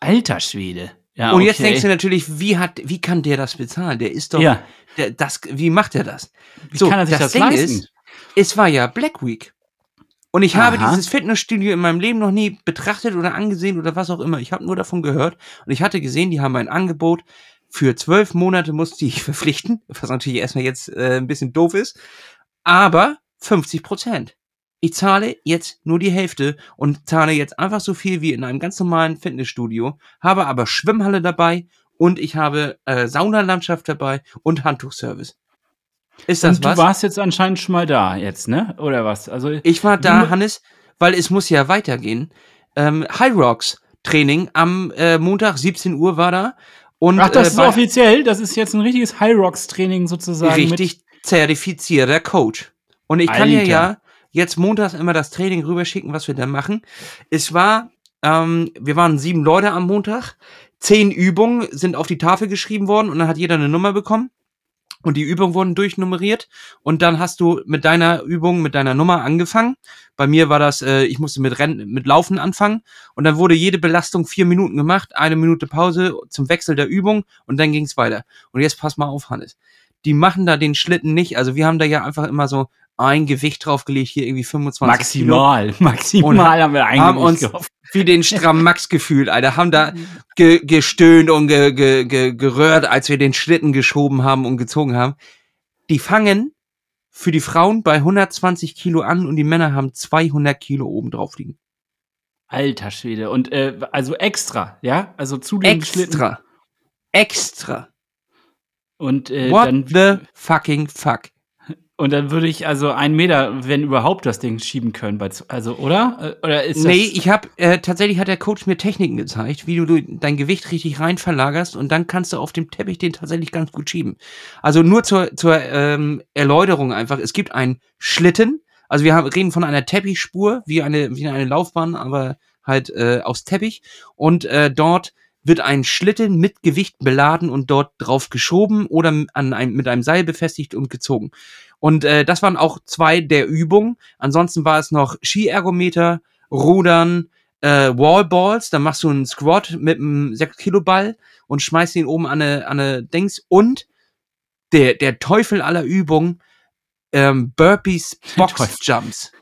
Alter Schwede. Ja, und jetzt okay. denkst du natürlich, wie hat, wie kann der das bezahlen? Der ist doch, ja, der, das, wie macht er das? wie kann er sich das, Ding leisten? Ist, es war ja Black Week. Und ich habe Aha. dieses Fitnessstudio in meinem Leben noch nie betrachtet oder angesehen oder was auch immer. Ich habe nur davon gehört und ich hatte gesehen, die haben ein Angebot. Für zwölf Monate musste ich verpflichten, was natürlich erstmal jetzt äh, ein bisschen doof ist, aber 50 Prozent. Ich zahle jetzt nur die Hälfte und zahle jetzt einfach so viel wie in einem ganz normalen Fitnessstudio, habe aber Schwimmhalle dabei und ich habe äh, Saunalandschaft dabei und Handtuchservice. Ist das Und du was? warst jetzt anscheinend schon mal da jetzt, ne? Oder was? Also Ich war da, Hannes, weil es muss ja weitergehen. Ähm, High Rocks Training am äh, Montag 17 Uhr war da und Ach, das äh, ist offiziell. Das ist jetzt ein richtiges High Rocks Training sozusagen. richtig zertifizierter Coach. Und ich kann dir Alter. ja jetzt montags immer das Training rüberschicken, was wir da machen. Es war, ähm, wir waren sieben Leute am Montag. Zehn Übungen sind auf die Tafel geschrieben worden und dann hat jeder eine Nummer bekommen. Und die Übungen wurden durchnummeriert. Und dann hast du mit deiner Übung, mit deiner Nummer angefangen. Bei mir war das, äh, ich musste mit Rennen, mit Laufen anfangen. Und dann wurde jede Belastung vier Minuten gemacht, eine Minute Pause zum Wechsel der Übung und dann ging's weiter. Und jetzt pass mal auf, Hannes. Die machen da den Schlitten nicht. Also wir haben da ja einfach immer so ein Gewicht draufgelegt, hier irgendwie 25 Kilo. Maximal. Maximal Und haben wir haben uns wie den strammen Max gefühlt, Alter. Haben da ge gestöhnt und ge ge ge gerührt, als wir den Schlitten geschoben haben und gezogen haben. Die fangen für die Frauen bei 120 Kilo an und die Männer haben 200 Kilo oben drauf liegen. Alter Schwede. Und äh, also extra, ja? Also zu den Schlitten. Extra. Extra. Und, äh, What dann, the fucking fuck? Und dann würde ich also einen Meter, wenn überhaupt, das Ding schieben können. Also, oder? Äh, Oder ist. Nee, ich habe äh, tatsächlich hat der Coach mir Techniken gezeigt, wie du, du dein Gewicht richtig rein verlagerst und dann kannst du auf dem Teppich den tatsächlich ganz gut schieben. Also nur zur, zur ähm, Erläuterung einfach, es gibt einen Schlitten, also wir haben, reden von einer Teppichspur, wie eine, wie eine Laufbahn, aber halt äh, aus Teppich und äh, dort wird ein Schlitten mit Gewicht beladen und dort drauf geschoben oder an einem, mit einem Seil befestigt und gezogen. Und äh, das waren auch zwei der Übungen. Ansonsten war es noch Skiergometer, Rudern, äh, Wallballs. Da machst du einen Squat mit einem 6-Kilo-Ball und schmeißt ihn oben an eine, an eine Dings. Und der, der Teufel aller Übungen, ähm, Burpees. Box-Jumps.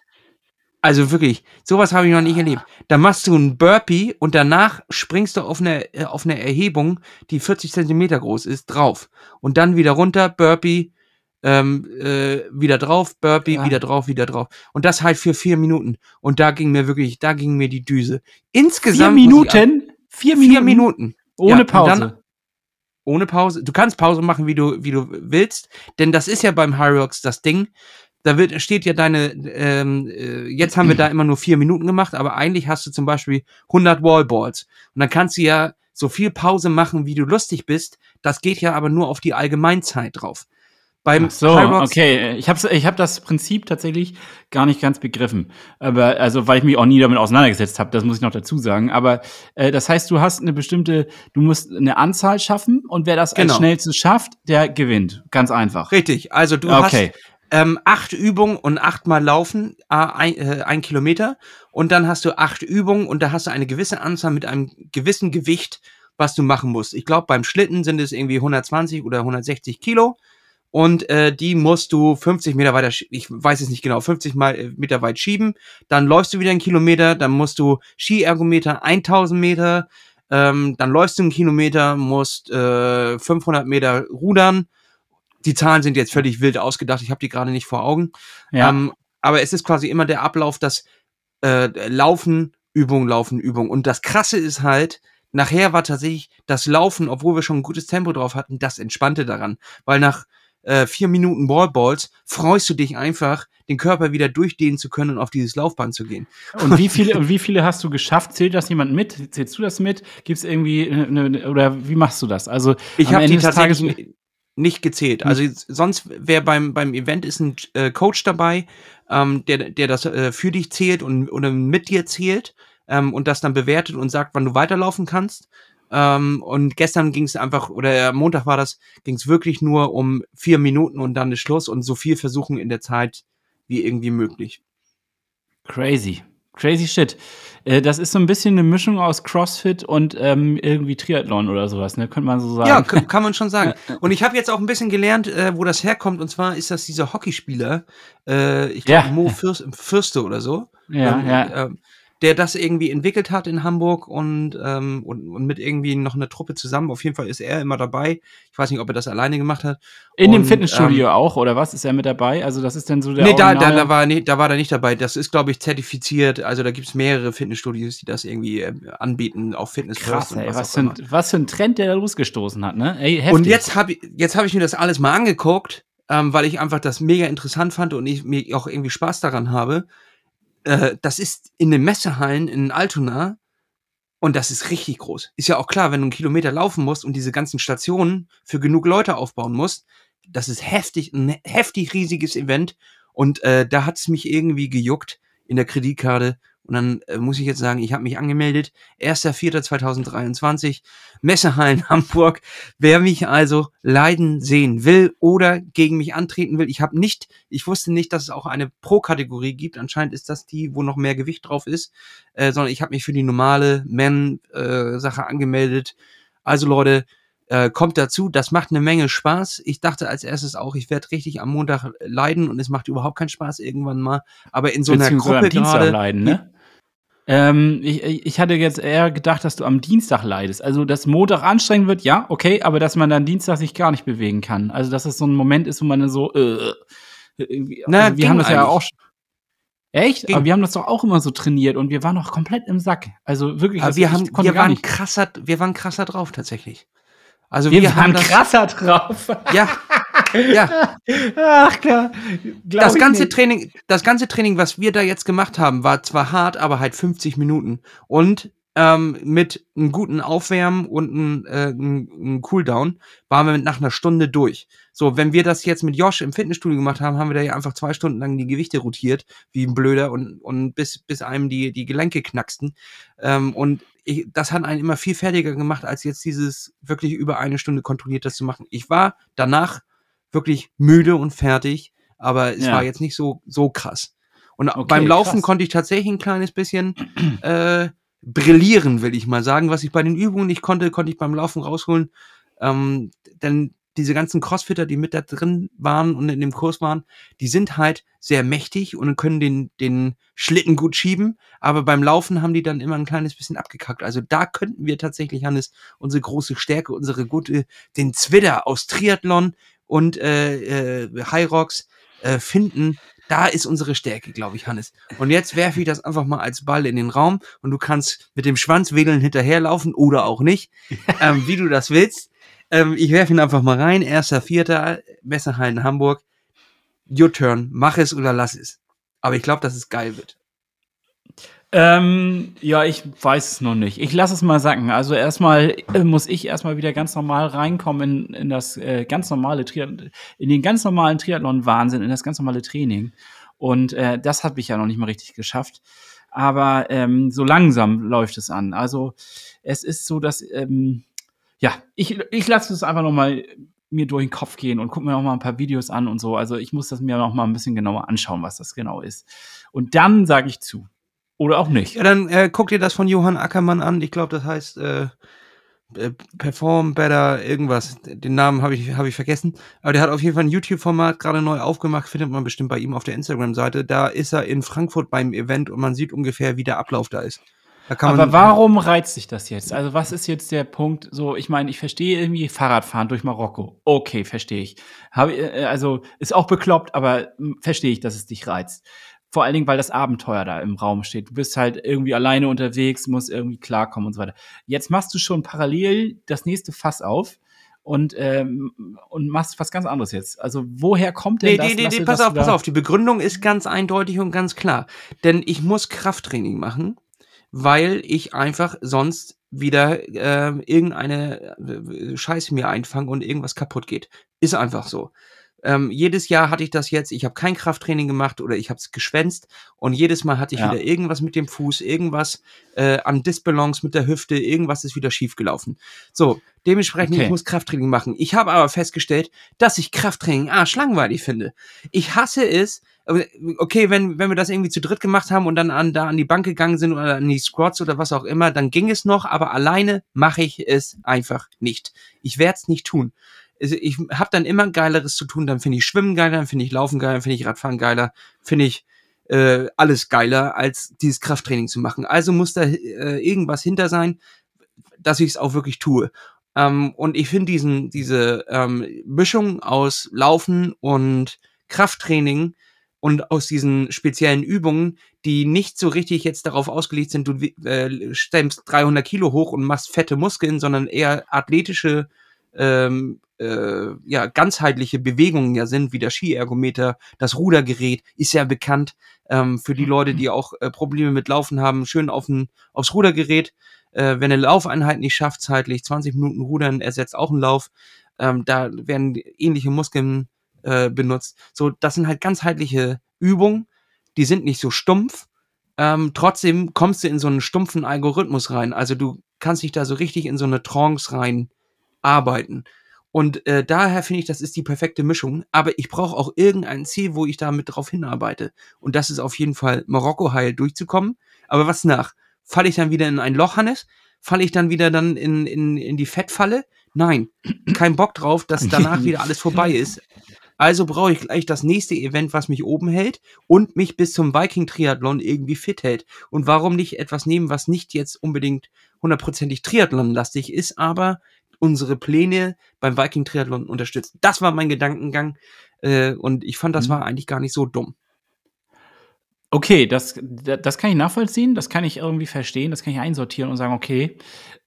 Also wirklich, sowas habe ich noch nicht erlebt. Da machst du einen Burpee und danach springst du auf eine, äh, auf eine Erhebung, die 40 Zentimeter groß ist, drauf. Und dann wieder runter, Burpee, ähm, äh, wieder drauf, Burpee, Ja. wieder drauf, wieder drauf. Und das halt für vier Minuten. Und da ging mir wirklich, da ging mir die Düse. Vier Insgesamt. ich Minuten? Vier Minuten? Vier Minuten. Ohne Ja, Pause. dann- Ohne Pause. Du kannst Pause machen, wie du, wie du willst. Denn das ist ja beim High Rocks das Ding. Da wird, steht ja deine, ähm, äh, jetzt haben wir da immer nur vier Minuten gemacht, aber eigentlich hast du zum Beispiel 100 Wallballs. Und dann kannst du ja so viel Pause machen, wie du lustig bist. Das geht ja aber nur auf die Allgemeinzeit drauf. Beim Ach so, okay. Ich habe ich hab das Prinzip tatsächlich gar nicht ganz begriffen. Aber, also, weil ich mich auch nie damit auseinandergesetzt habe, das muss ich noch dazu sagen. Aber äh, das heißt, du hast eine bestimmte, du musst eine Anzahl schaffen und wer das Genau. als schnellstes schafft, der gewinnt. Ganz einfach. Richtig. Also du Okay. hast ähm, acht Übungen und achtmal Laufen, äh, ein, äh, ein Kilometer. Und dann hast du acht Übungen und da hast du eine gewisse Anzahl mit einem gewissen Gewicht, was du machen musst. Ich glaube, beim Schlitten sind es irgendwie 120 oder 160 Kilo. Und äh, die musst du 50 Meter weiter, ich weiß es nicht genau, 50 mal, äh, Meter weit schieben. Dann läufst du wieder einen Kilometer, dann musst du Skiergometer 1000 Meter, ähm, dann läufst du einen Kilometer, musst äh, 500 Meter rudern die Zahlen sind jetzt völlig wild ausgedacht, ich habe die gerade nicht vor Augen. Ja. Ähm, aber es ist quasi immer der Ablauf, dass äh, Laufen, Übung, Laufen, Übung. Und das Krasse ist halt, nachher war tatsächlich das Laufen, obwohl wir schon ein gutes Tempo drauf hatten, das Entspannte daran. Weil nach äh, vier Minuten Ballballs freust du dich einfach, den Körper wieder durchdehnen zu können und auf dieses Laufband zu gehen. Und wie viele, und wie viele hast du geschafft? Zählt das jemand mit? Zählst du das mit? Gibt es irgendwie, eine, oder wie machst du das? Also, Ich habe die Tages- tatsächlich nicht gezählt. Also sonst wäre beim, beim Event ist ein äh, Coach dabei, ähm, der, der das äh, für dich zählt und oder mit dir zählt ähm, und das dann bewertet und sagt, wann du weiterlaufen kannst. Ähm, und gestern ging es einfach, oder Montag war das, ging es wirklich nur um vier Minuten und dann ist Schluss und so viel versuchen in der Zeit wie irgendwie möglich. Crazy. Crazy shit. Äh, das ist so ein bisschen eine Mischung aus CrossFit und ähm, irgendwie Triathlon oder sowas, ne? Könnte man so sagen. Ja, kann, kann man schon sagen. Und ich habe jetzt auch ein bisschen gelernt, äh, wo das herkommt. Und zwar ist das dieser Hockeyspieler, äh, ich glaube Ja. Mo Fürst, Fürste oder so, ja, ähm, ja. ähm, der das irgendwie entwickelt hat in Hamburg und, ähm, und, und mit irgendwie noch einer Truppe zusammen. Auf jeden Fall ist er immer dabei. Ich weiß nicht, ob er das alleine gemacht hat. In dem und, Fitnessstudio auch, oder was? Ist er mit dabei? Also, das ist dann so der. Nee, da, da, da, war, nee, da war er nicht dabei. Das ist, glaube ich, zertifiziert. Also da gibt's mehrere Fitnessstudios, die das irgendwie äh, anbieten auf Fitness Krass, ey, was, auch für ein, was für ein Trend, der da losgestoßen hat, ne? Ey, heftig. Und jetzt habe ich, jetzt hab ich mir das alles mal angeguckt, ähm, weil ich einfach das mega interessant fand und ich mir auch irgendwie Spaß daran habe. Äh, das ist in den Messehallen in Altona und das ist richtig groß. Ist ja auch klar, wenn du einen Kilometer laufen musst und diese ganzen Stationen für genug Leute aufbauen musst, das ist heftig, ein heftig riesiges Event und äh, da hat's mich irgendwie gejuckt in der Kreditkarte. Und dann äh, muss ich jetzt sagen, ich habe mich angemeldet. 1.4.2023, Messehallen Hamburg. Wer mich also leiden sehen will oder gegen mich antreten will, ich habe nicht, ich wusste nicht, dass es auch eine Pro-Kategorie gibt. Anscheinend ist das die, wo noch mehr Gewicht drauf ist, äh, sondern ich habe mich für die normale Men-Sache angemeldet. Also Leute, äh, kommt dazu, das macht eine Menge Spaß. Ich dachte als erstes auch, ich werde richtig am Montag leiden und es macht überhaupt keinen Spaß irgendwann mal. Aber in so einer Gruppe am Dienstag gerade, leiden, ne? Ähm, ich, ich hatte jetzt eher gedacht, dass du am Dienstag leidest. Also, dass Montag anstrengend wird, ja, okay, aber dass man dann Dienstag sich gar nicht bewegen kann. Also, dass es so ein Moment ist, wo man dann so, äh, irgendwie, Na, also wir haben das ja eigentlich. auch schon. Echt? Ging. Aber wir haben das doch auch immer so trainiert und wir waren noch komplett im Sack. Also wirklich, aber das- wir, haben, wir, waren krasser, wir waren krasser drauf tatsächlich. Also Wir, wir, haben krasser drauf. Ja, ja. Ach klar. Glaub Das ganze nicht. Training, das ganze Training, was wir da jetzt gemacht haben, war zwar hart, aber halt 50 Minuten und ähm, mit einem guten Aufwärmen und einem, äh, einem Cooldown waren wir nach einer Stunde durch. So, wenn wir das jetzt mit Josh im Fitnessstudio gemacht haben, haben wir da ja einfach zwei Stunden lang die Gewichte rotiert, wie ein Blöder und, und bis, bis einem die, die Gelenke knacksten. Ähm, und ich, das hat einen immer viel fertiger gemacht, als jetzt dieses wirklich über eine Stunde kontrolliert das zu machen. Ich war danach wirklich müde und fertig, aber es Ja. war jetzt nicht so, so krass. Und Okay, beim Laufen krass. konnte ich tatsächlich ein kleines bisschen äh, brillieren, will ich mal sagen. Was ich bei den Übungen nicht konnte, konnte ich beim Laufen rausholen. Ähm, denn diese ganzen Crossfitter, die mit da drin waren und in dem Kurs waren, die sind halt sehr mächtig und können den, den Schlitten gut schieben, aber beim Laufen haben die dann immer ein kleines bisschen abgekackt. Also da könnten wir tatsächlich, Hannes, unsere große Stärke, unsere gute, den Zwitter aus Triathlon und äh, äh, High Rocks äh, finden. Da ist unsere Stärke, glaube ich, Hannes. Und jetzt werfe ich das einfach mal als Ball in den Raum und du kannst mit dem Schwanz wedeln hinterherlaufen oder auch nicht, ähm, wie du das willst. Ähm, ich werfe ihn einfach mal rein. Erster, vierter, Messerhallen Hamburg. Your turn. Mach es oder lass es. Aber ich glaube, dass es geil wird. Ähm, ja, ich weiß es noch nicht. Ich lasse es mal sacken. Also erstmal äh, muss ich erstmal wieder ganz normal reinkommen in, in das äh, ganz normale Triathlon, in den ganz normalen Triathlon-Wahnsinn, in das ganz normale Training. Und äh, das habe ich ja noch nicht mal richtig geschafft. Aber ähm, so langsam läuft es an. Also es ist so, dass ähm, ja, ich, ich lasse es einfach noch mal mir durch den Kopf gehen und gucke mir noch mal ein paar Videos an und so. Also ich muss das mir noch mal ein bisschen genauer anschauen, was das genau ist. Und dann sage ich zu. Oder auch nicht. Ja, dann äh, guck dir das von Johann Ackermann an. Ich glaube, das heißt äh, äh, Perform Better irgendwas. Den Namen habe ich, hab ich vergessen. Aber der hat auf jeden Fall ein YouTube-Format gerade neu aufgemacht. Findet man bestimmt bei ihm auf der Instagram-Seite. Da ist er in Frankfurt beim Event und man sieht ungefähr, wie der Ablauf da ist. Aber warum reizt sich das jetzt? Also, was ist jetzt der Punkt? So, ich meine, ich verstehe irgendwie Fahrradfahren durch Marokko. Okay, verstehe ich. Habe, äh, also, ist auch bekloppt, aber hm, verstehe ich, dass es dich reizt. Vor allen Dingen, weil das Abenteuer da im Raum steht. Du bist halt irgendwie alleine unterwegs, musst irgendwie klarkommen und so weiter. Jetzt machst du schon parallel das nächste Fass auf und, ähm, und machst was ganz anderes jetzt. Also woher kommt denn nee, das? Nee, nee, nee, pass auf, pass auf. Die Begründung ist ganz eindeutig und ganz klar. Denn ich muss Krafttraining machen, weil ich einfach sonst wieder äh, irgendeine äh, Scheiße mir einfange und irgendwas kaputt geht. Ist einfach so. Ähm, jedes Jahr hatte ich das jetzt, ich habe kein Krafttraining gemacht oder ich habe es geschwänzt und jedes Mal hatte ich ja. wieder irgendwas mit dem Fuß, irgendwas äh, an Disbalance mit der Hüfte, irgendwas ist wieder schief gelaufen. So, dementsprechend, okay. ich muss Krafttraining machen. Ich habe aber festgestellt, dass ich Krafttraining arschlangweilig finde. Ich hasse es, okay, wenn, wenn wir das irgendwie zu dritt gemacht haben und dann an, da an die Bank gegangen sind oder an die Squats oder was auch immer, dann ging es noch, aber alleine mache ich es einfach nicht. Ich werde es nicht tun. Also ich habe dann immer Geileres zu tun, dann finde ich Schwimmen geiler, dann finde ich Laufen geiler, dann finde ich Radfahren geiler, finde ich äh, alles geiler, als dieses Krafttraining zu machen. Also muss da äh, irgendwas hinter sein, dass ich es auch wirklich tue. Ähm, und ich finde diesen, diese ähm, Mischung aus Laufen und Krafttraining und aus diesen speziellen Übungen, die nicht so richtig jetzt darauf ausgelegt sind, du äh, stemmst 300 Kilo hoch und machst fette Muskeln, sondern eher athletische ähm, äh, ja, ganzheitliche Bewegungen ja sind, wie der Skiergometer, das Rudergerät ist ja bekannt ähm, für die Leute, die auch äh, Probleme mit Laufen haben, schön auf ein, aufs Rudergerät. Äh, wenn eine Laufeinheit nicht schafft, zeitlich 20 Minuten Rudern ersetzt auch einen Lauf. Ähm, da werden ähnliche Muskeln äh, benutzt. So, das sind halt ganzheitliche Übungen, die sind nicht so stumpf. Ähm, trotzdem kommst du in so einen stumpfen Algorithmus rein. Also du kannst dich da so richtig in so eine Trance rein arbeiten. Und äh, daher finde ich, das ist die perfekte Mischung. Aber ich brauche auch irgendein Ziel, wo ich damit drauf hinarbeite. Und das ist auf jeden Fall Marokko heil durchzukommen. Aber was nach? Falle ich dann wieder in ein Loch, Hannes? Falle ich dann wieder dann in, in, in die Fettfalle? Nein, kein Bock drauf, dass danach wieder alles vorbei ist. Also brauche ich gleich das nächste Event, was mich oben hält und mich bis zum Viking-Triathlon irgendwie fit hält. Und warum nicht etwas nehmen, was nicht jetzt unbedingt hundertprozentig Triathlon-lastig ist, aber unsere Pläne beim Viking Triathlon unterstützen. Das war mein Gedankengang äh, und ich fand, das mhm. war eigentlich gar nicht so dumm. Okay, das, das kann ich nachvollziehen, das kann ich irgendwie verstehen, das kann ich einsortieren und sagen, okay,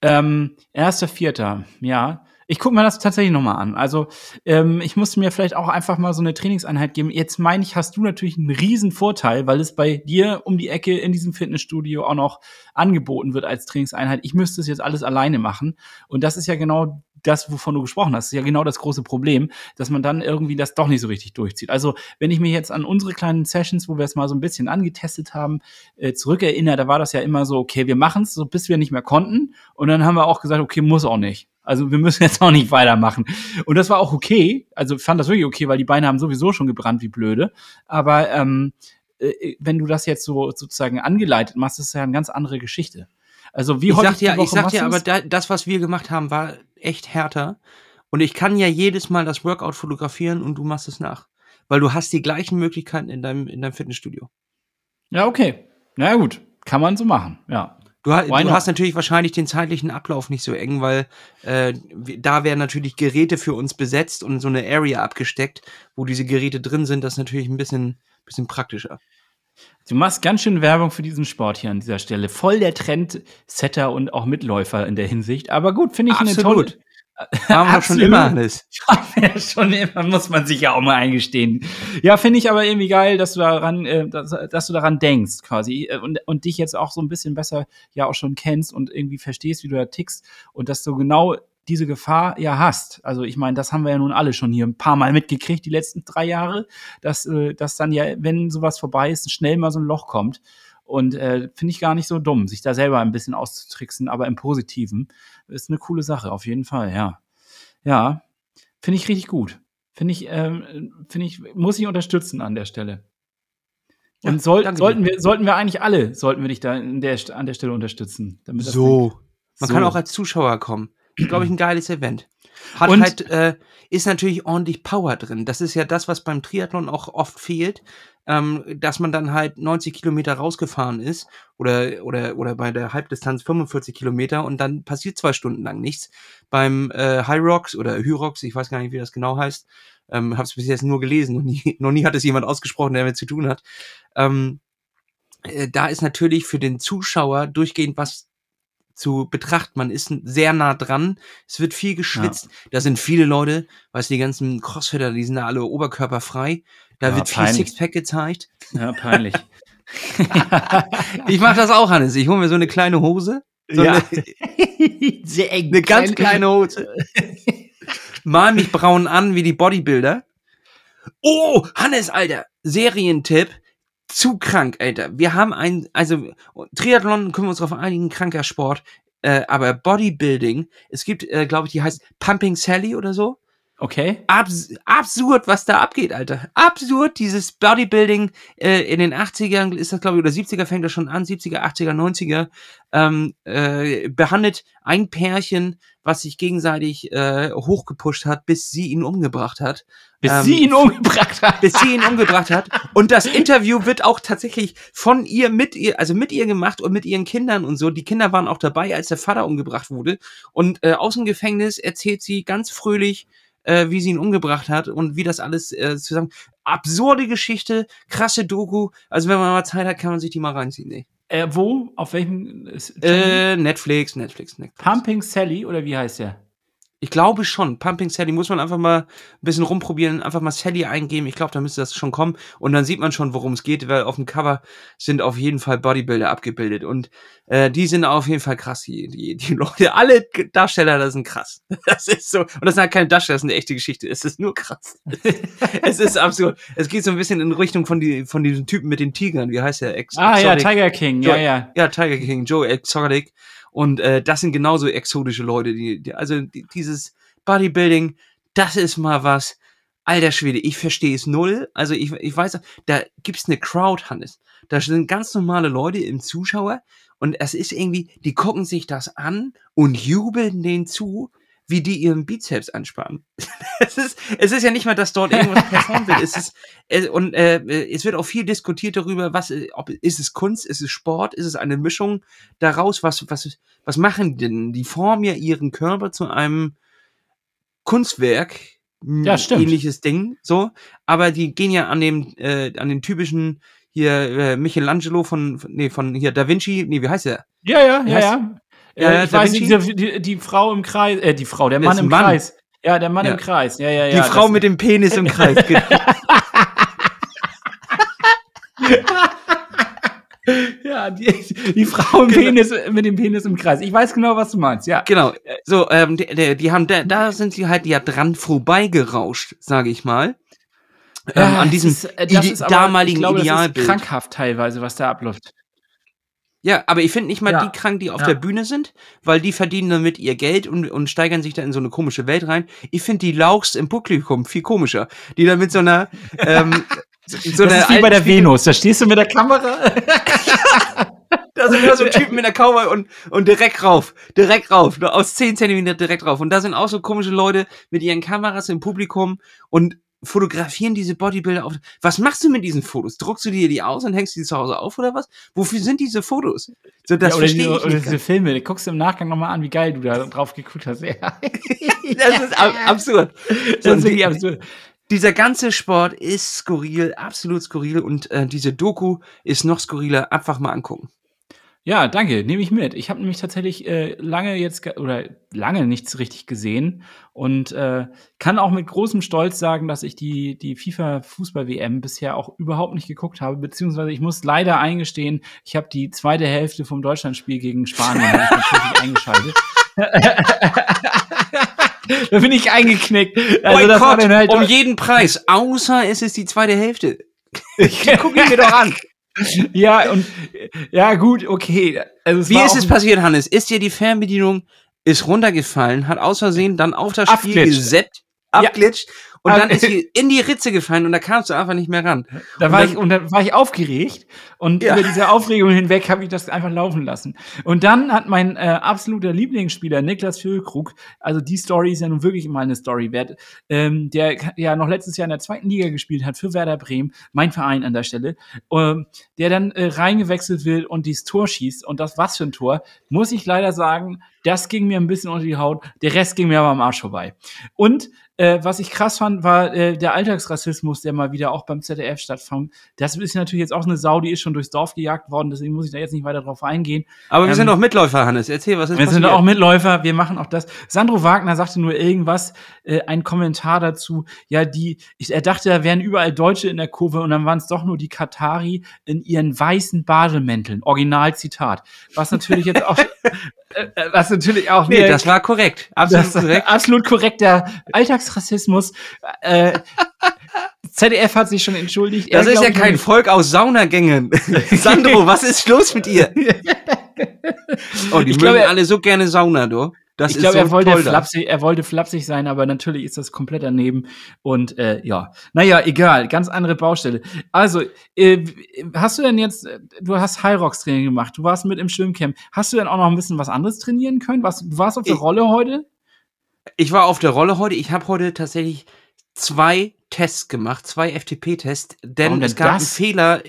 ähm, erster Vierter, ja, ich gucke mir das tatsächlich nochmal an. Also ähm, ich musste mir vielleicht auch einfach mal so eine Trainingseinheit geben. Jetzt meine ich, hast du natürlich einen riesen Vorteil, weil es bei dir um die Ecke in diesem Fitnessstudio auch noch angeboten wird als Trainingseinheit. Ich müsste es jetzt alles alleine machen. Und das ist ja genau das, wovon du gesprochen hast, ist ja genau das große Problem, dass man dann irgendwie das doch nicht so richtig durchzieht. Also, wenn ich mich jetzt an unsere kleinen Sessions, wo wir es mal so ein bisschen angetestet haben, äh, zurückerinnere, da war das ja immer so, okay, wir machen es so, bis wir nicht mehr konnten. Und dann haben wir auch gesagt, okay, muss auch nicht. Also wir müssen jetzt auch nicht weitermachen. Und das war auch okay. Also ich fand das wirklich okay, weil die Beine haben sowieso schon gebrannt wie blöde. Aber ähm, äh, wenn du das jetzt so sozusagen angeleitet machst, ist ja eine ganz andere Geschichte. Also wie ich sag dir, ich sag dir, aber da, das, was wir gemacht haben, war echt härter. Und ich kann ja jedes Mal das Workout fotografieren und du machst es nach. Weil du hast die gleichen Möglichkeiten in deinem, in deinem Fitnessstudio. Ja, okay. Na ja, gut. Kann man so machen, ja. Du, du hast natürlich wahrscheinlich den zeitlichen Ablauf nicht so eng, weil äh, da werden natürlich Geräte für uns besetzt und so eine Area abgesteckt, wo diese Geräte drin sind. Das ist natürlich ein bisschen, bisschen praktischer. Du machst ganz schön Werbung für diesen Sport hier an dieser Stelle. Voll der Trendsetter und auch Mitläufer in der Hinsicht. Aber gut, finde ich Absolut. eine tolle. Haben wir schon immer alles. Ja, schon immer, muss man sich ja auch mal eingestehen. Ja, finde ich aber irgendwie geil, dass du daran, äh, dass, dass, du daran denkst, quasi. Äh, und, und dich jetzt auch so ein bisschen besser ja auch schon kennst und irgendwie verstehst, wie du da tickst und dass du genau diese Gefahr ja hast. Also ich meine, das haben wir ja nun alle schon hier ein paar Mal mitgekriegt, die letzten drei Jahre, dass, äh, dass dann ja, wenn sowas vorbei ist, schnell mal so ein Loch kommt. Und äh, finde ich gar nicht so dumm, sich da selber ein bisschen auszutricksen, aber im Positiven. Ist eine coole Sache, auf jeden Fall, ja. Ja, finde ich richtig gut. Finde ich, ähm, finde ich, muss ich unterstützen an der Stelle. Und ja, soll, sollten, wir, sollten wir eigentlich alle, sollten wir dich da der, an der Stelle unterstützen. so. Man so. kann auch als Zuschauer kommen. Glaube ich, ein geiles Event. Hat Und- halt, äh, ist natürlich ordentlich Power drin. Das ist ja das, was beim Triathlon auch oft fehlt, ähm, dass man dann halt 90 Kilometer rausgefahren ist oder, oder, oder bei der Halbdistanz 45 Kilometer und dann passiert zwei Stunden lang nichts. Beim äh, High Rocks oder Hyrox, ich weiß gar nicht, wie das genau heißt, ähm, habe es bis jetzt nur gelesen, noch nie, noch nie hat es jemand ausgesprochen, der damit zu tun hat. Ähm, äh, da ist natürlich für den Zuschauer durchgehend was zu betrachten. Man ist sehr nah dran. Es wird viel geschwitzt. Da sind viele Leute, weißt du, die ganzen Crossfitter, die sind da alle oberkörperfrei. Da Ja, wird viel peinlich. Sixpack gezeigt. Ja, peinlich. Ich mache das auch, Hannes. Ich hole mir so eine kleine Hose. So Ja. eine, Sehr eng. eine ganz kleine Hose. Mal mich braun an wie die Bodybuilder. Oh, Hannes, Alter. Serientipp. Zu krank, Alter. Wir haben ein, also Triathlon können wir uns darauf einigen, kranker Sport. Äh, aber Bodybuilding, es gibt, äh, glaube ich, die heißt Pumping Sally oder so. Okay. Abs absurd, was da abgeht, Alter. Absurd, dieses Bodybuilding äh, in den 80ern ist das, glaube ich, oder 70er fängt das schon an, 70er, 80er, 90er, ähm, äh, behandelt ein Pärchen, was sich gegenseitig äh, hochgepusht hat, bis sie ihn umgebracht hat. Bis Ähm, sie ihn umgebracht hat. bis sie ihn umgebracht hat. Und das Interview wird auch tatsächlich von ihr mit ihr, also mit ihr gemacht und mit ihren Kindern und so. Die Kinder waren auch dabei, als der Vater umgebracht wurde. Und äh, aus dem Gefängnis erzählt sie ganz fröhlich, äh, wie sie ihn umgebracht hat und wie das alles äh, zusammen. Absurde Geschichte, krasse Doku. Also wenn man mal Zeit hat, kann man sich die mal reinziehen. Nee. Äh, wo? Auf welchem? äh? Äh, Netflix, Netflix, Netflix. Pumping Sally oder wie heißt der? Ich glaube schon. Pumping Sally muss man einfach mal ein bisschen rumprobieren, einfach mal Sally eingeben. Ich glaube, da müsste das schon kommen. Und dann sieht man schon, worum es geht, weil auf dem Cover sind auf jeden Fall Bodybuilder abgebildet. Und äh, die sind auf jeden Fall krass, die, die, die Leute. Alle Darsteller, das sind krass. Das ist so. Und das sind halt keine Darsteller, das ist eine echte Geschichte. Es ist nur krass. es ist absurd. Es geht so ein bisschen in Richtung von, die, von diesem Typen mit den Tigern. Wie heißt der? Ex Ah ja, Exotic. Tiger King. Ja, Joe- ja. Ja, Tiger King, Joe Exotic. Und äh, das sind genauso exotische Leute. Die, die, also die, dieses Bodybuilding, das ist mal was. Alter Schwede, ich verstehe es null. Also ich, ich weiß, da gibt's eine Crowd, Hannes. Da sind ganz normale Leute im Zuschauer und es ist irgendwie, die gucken sich das an und jubeln denen zu, wie die ihren Bizeps anspannen. es, ist, es ist ja nicht mal, dass dort irgendwas performt wird. Es ist, es, und äh, es wird auch viel diskutiert darüber, was, äh, ob ist es Kunst, ist es Sport, ist es eine Mischung daraus, was, was, was machen die denn? Die formen ja ihren Körper zu einem Kunstwerk, Ja, stimmt. ähnliches Ding, so, aber die gehen ja an dem, äh, an den typischen hier äh, Michelangelo von, von, nee, von hier Da Vinci, nee, wie heißt der? Ja, ja, Wie ja, heißt- ja. Ja, Äh, ja, ich weiß nicht, die, die, die Frau im Kreis, äh, die Frau, der Mann im Mann. Kreis. Ja, der Mann Ja. im Kreis. Ja, ja, Die ja. Frau das- mit dem Penis im Kreis. genau. Ja, die, die Frau im Penis, mit dem Penis im Kreis. Ich weiß genau, was du meinst, ja. Genau. So, ähm, die, die, die haben, da, da sind sie halt ja dran vorbeigerauscht, sage ich mal. Ähm, an diesem das ist, äh, das ist aber, damaligen ich glaube, Das Idealbild. ist krankhaft teilweise, was da abläuft. Ja, aber ich finde nicht mal Ja. die krank, die auf Ja. der Bühne sind, weil die verdienen damit ihr Geld und, und steigern sich da in so eine komische Welt rein. Ich finde die Lauchs im Publikum viel komischer, die da mit so einer ähm, so, so das einer ist wie bei der Venus. Da stehst du mit der Kamera. Da sind immer so Typen mit der Cowboy und, und direkt rauf. Direkt rauf. Aus 10 Zentimeter direkt rauf. Und da sind auch so komische Leute mit ihren Kameras im Publikum und fotografieren diese Bodybuilder auf. Was machst du mit diesen Fotos? Druckst du dir die aus und hängst die zu Hause auf oder was? Wofür sind diese Fotos? So, das ja, oder, die, ich oder nicht. diese Filme. Da guckst du im Nachgang nochmal an, wie geil du da drauf geguckt hast. Ja. Das ist ab absurd. Das und ist die, wirklich absurd. dieser ganze Sport ist skurril, absolut skurril und äh, diese Doku ist noch skurriler. Einfach mal angucken. Ja, danke, nehme ich mit. Ich habe nämlich tatsächlich äh, lange jetzt oder lange nichts richtig gesehen und äh, kann auch mit großem Stolz sagen, dass ich die die FIFA Fußball WM bisher auch überhaupt nicht geguckt habe, beziehungsweise ich muss leider eingestehen, ich habe die zweite Hälfte vom Deutschlandspiel gegen Spanien ich natürlich eingeschaltet. da bin ich eingeknickt. Also Boykott halt um jeden Preis, außer es ist die zweite Hälfte. Guck ihn mir doch an. Ja, und ja, gut, okay. Also Wie ist es passiert, Hannes? Ist dir die Fernbedienung ist runtergefallen, hat aus Versehen dann auf das Spiel Abglitscht. abglitscht und dann ist sie in die Ritze gefallen und da kamst du einfach nicht mehr ran. Da war dann- ich, und dann war ich aufgeregt und Ja. über diese Aufregung hinweg habe ich das einfach laufen lassen. Und dann hat mein äh, absoluter Lieblingsspieler Niklas Füllkrug, also die Story ist ja nun wirklich mal eine Story wert, ähm, der ja noch letztes Jahr in der zweiten Liga gespielt hat für Werder Bremen, mein Verein an der Stelle, ähm, der dann äh, reingewechselt wird und dieses Tor schießt und das was für ein Tor, muss ich leider sagen, das ging mir ein bisschen unter die Haut, der Rest ging mir aber am Arsch vorbei. Und äh, was ich krass fand, war äh, der Alltagsrassismus, der mal wieder auch beim ZDF stattfand. Das ist natürlich jetzt auch eine Sau, die ist schon durchs Dorf gejagt worden, deswegen muss ich da jetzt nicht weiter drauf eingehen. Aber wir Ähm, sind doch Mitläufer, Hannes. Erzähl, was ist Wir sind passiert? auch Mitläufer, wir machen auch das. Sandro Wagner sagte nur irgendwas, äh, ein Kommentar dazu, ja, die, ich, er dachte, da wären überall Deutsche in der Kurve und dann waren es doch nur die Katari in ihren weißen Bademänteln. Originalzitat. Was natürlich jetzt auch, äh, äh, was natürlich auch Nee, das war korrekt. Absolut korrekt. absolut korrekter Alltagsrassismus. Äh, ZDF hat sich schon entschuldigt. Das Er ist ja kein nicht. Volk aus Saunagängen. Sandro, was ist los mit ihr? Oh, die Ich mögen glaube, er- alle so gerne Sauna, du. Das ich glaube, so er, wollte flapsig, er wollte flapsig sein, aber natürlich ist das komplett daneben. Und äh, ja, naja, egal, ganz andere Baustelle. Also, äh, hast du denn jetzt, äh, du hast High Rocks Training gemacht, du warst mit im Schwimmcamp. Hast du denn auch noch ein bisschen was anderes trainieren können? Was, du warst auf der Ich- Rolle heute? Ich war auf der Rolle heute. Ich habe heute tatsächlich zwei Tests gemacht, zwei FTP-Tests, denn denn es gab einen das? Fehler.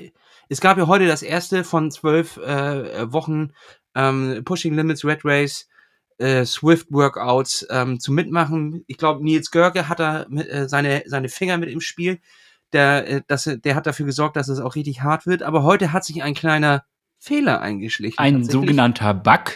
Es gab ja heute das erste von zwölf äh, Wochen ähm, Pushing Limits Red Race äh, Swift Workouts ähm, zu mitmachen. Ich glaube, Nils Görke hat da mit, äh, seine, seine Finger mit im Spiel. Der, äh, das, der hat dafür gesorgt, dass es auch richtig hart wird. Aber heute hat sich ein kleiner Fehler eingeschlichen. Ein sogenannter Bug.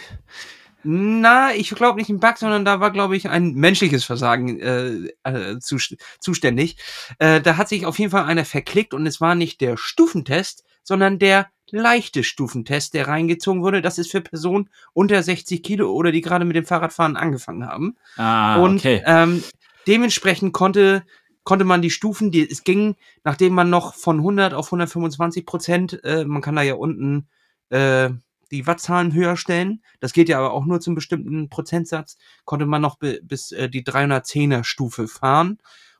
Na, ich glaube nicht ein Bug, sondern da war, glaube ich, ein menschliches Versagen äh, äh, zu, zuständig. Äh, da hat sich auf jeden Fall einer verklickt und es war nicht der Stufentest, sondern der leichte Stufentest, der reingezogen wurde. Das ist für Personen unter 60 Kilo oder die gerade mit dem Fahrradfahren angefangen haben. Ah, und okay. ähm, dementsprechend konnte konnte man die Stufen, die es ging, nachdem man noch von 100 auf 125 Prozent, äh, man kann da ja unten äh, die Wattzahlen höher stellen. Das geht ja aber auch nur zum bestimmten Prozentsatz. Konnte man noch bi- bis äh, die 310er Stufe fahren.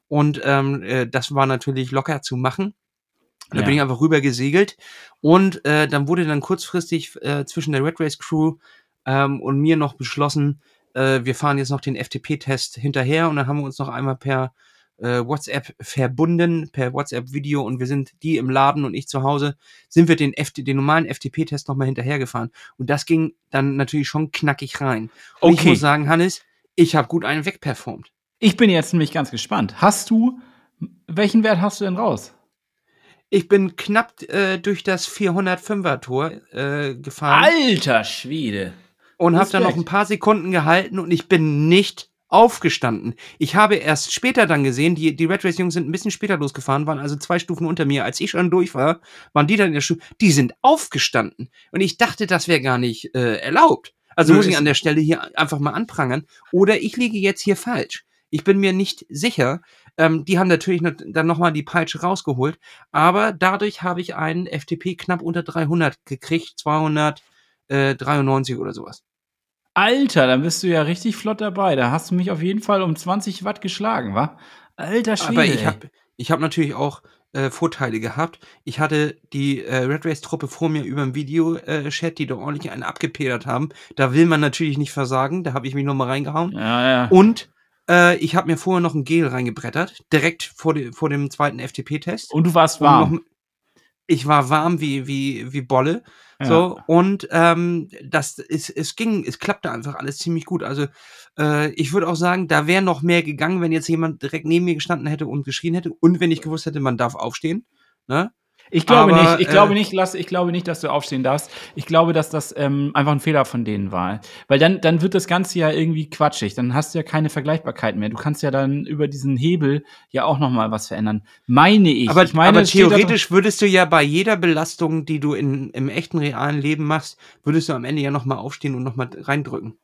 Und ähm, äh, das war natürlich locker zu machen. Da Ja. bin ich einfach rüber gesegelt. Und äh, dann wurde dann kurzfristig äh, zwischen der Red Race Crew ähm, und mir noch beschlossen, äh, wir fahren jetzt noch den FTP-Test hinterher und dann haben wir uns noch einmal per äh, WhatsApp verbunden, per WhatsApp-Video und wir sind die im Laden und ich zu Hause, sind wir den, FT, den normalen FTP-Test nochmal hinterhergefahren. Und das ging dann natürlich schon knackig rein. Und ich Okay. muss sagen, Hannes, ich habe gut einen wegperformt. Ich bin jetzt nämlich ganz gespannt. Hast du, welchen Wert hast du denn raus? Ich bin knapp äh, durch das 405er-Tor äh, gefahren. Alter Schwede. und habe dann noch ein paar Sekunden gehalten und ich bin nicht aufgestanden. Ich habe erst später dann gesehen, die, die Red Race Jungs sind ein bisschen später losgefahren, waren also zwei Stufen unter mir. Als ich schon durch war, waren die dann in der Stufe, die sind aufgestanden. Und ich dachte, das wäre gar nicht äh, erlaubt. Also Nö, muss ich an der Stelle hier einfach mal anprangern. Oder ich liege jetzt hier falsch. Ich bin mir nicht sicher. Ähm, die haben natürlich noch, dann nochmal die Peitsche rausgeholt. Aber dadurch habe ich einen FTP knapp unter 300 gekriegt. 293 oder sowas. Alter, dann bist du ja richtig flott dabei. Da hast du mich auf jeden Fall um 20 Watt geschlagen, wa? Alter Schwede. Aber ich habe ich hab natürlich auch äh, Vorteile gehabt. Ich hatte die äh, Red Race-Truppe vor mir über dem Video-Chat, die da ordentlich einen abgepedert haben. Da will man natürlich nicht versagen. Da habe ich mich nochmal reingehauen. Ja, ja. Und äh, ich habe mir vorher noch ein Gel reingebrettert, direkt vor, de, vor dem zweiten FTP-Test. Und du warst Um warm. noch- Ich war warm wie, wie, wie Bolle. Ja. So, und ähm, das ist, es ging, es klappte einfach alles ziemlich gut. Also äh, ich würde auch sagen, da wäre noch mehr gegangen, wenn jetzt jemand direkt neben mir gestanden hätte und geschrien hätte und wenn ich gewusst hätte, man darf aufstehen. Ne? Ich glaube Aber, nicht, ich äh, glaube nicht, lass, ich glaube nicht, dass du aufstehen darfst. Ich glaube, dass das ähm, einfach ein Fehler von denen war. Weil dann, dann wird das Ganze ja irgendwie quatschig. Dann hast du ja keine Vergleichbarkeit mehr. Du kannst ja dann über diesen Hebel ja auch noch mal was verändern. Meine ich. Aber, ich meine, aber theoretisch würdest du ja bei jeder Belastung, die du in, im echten realen Leben machst, würdest du am Ende ja nochmal aufstehen und nochmal reindrücken.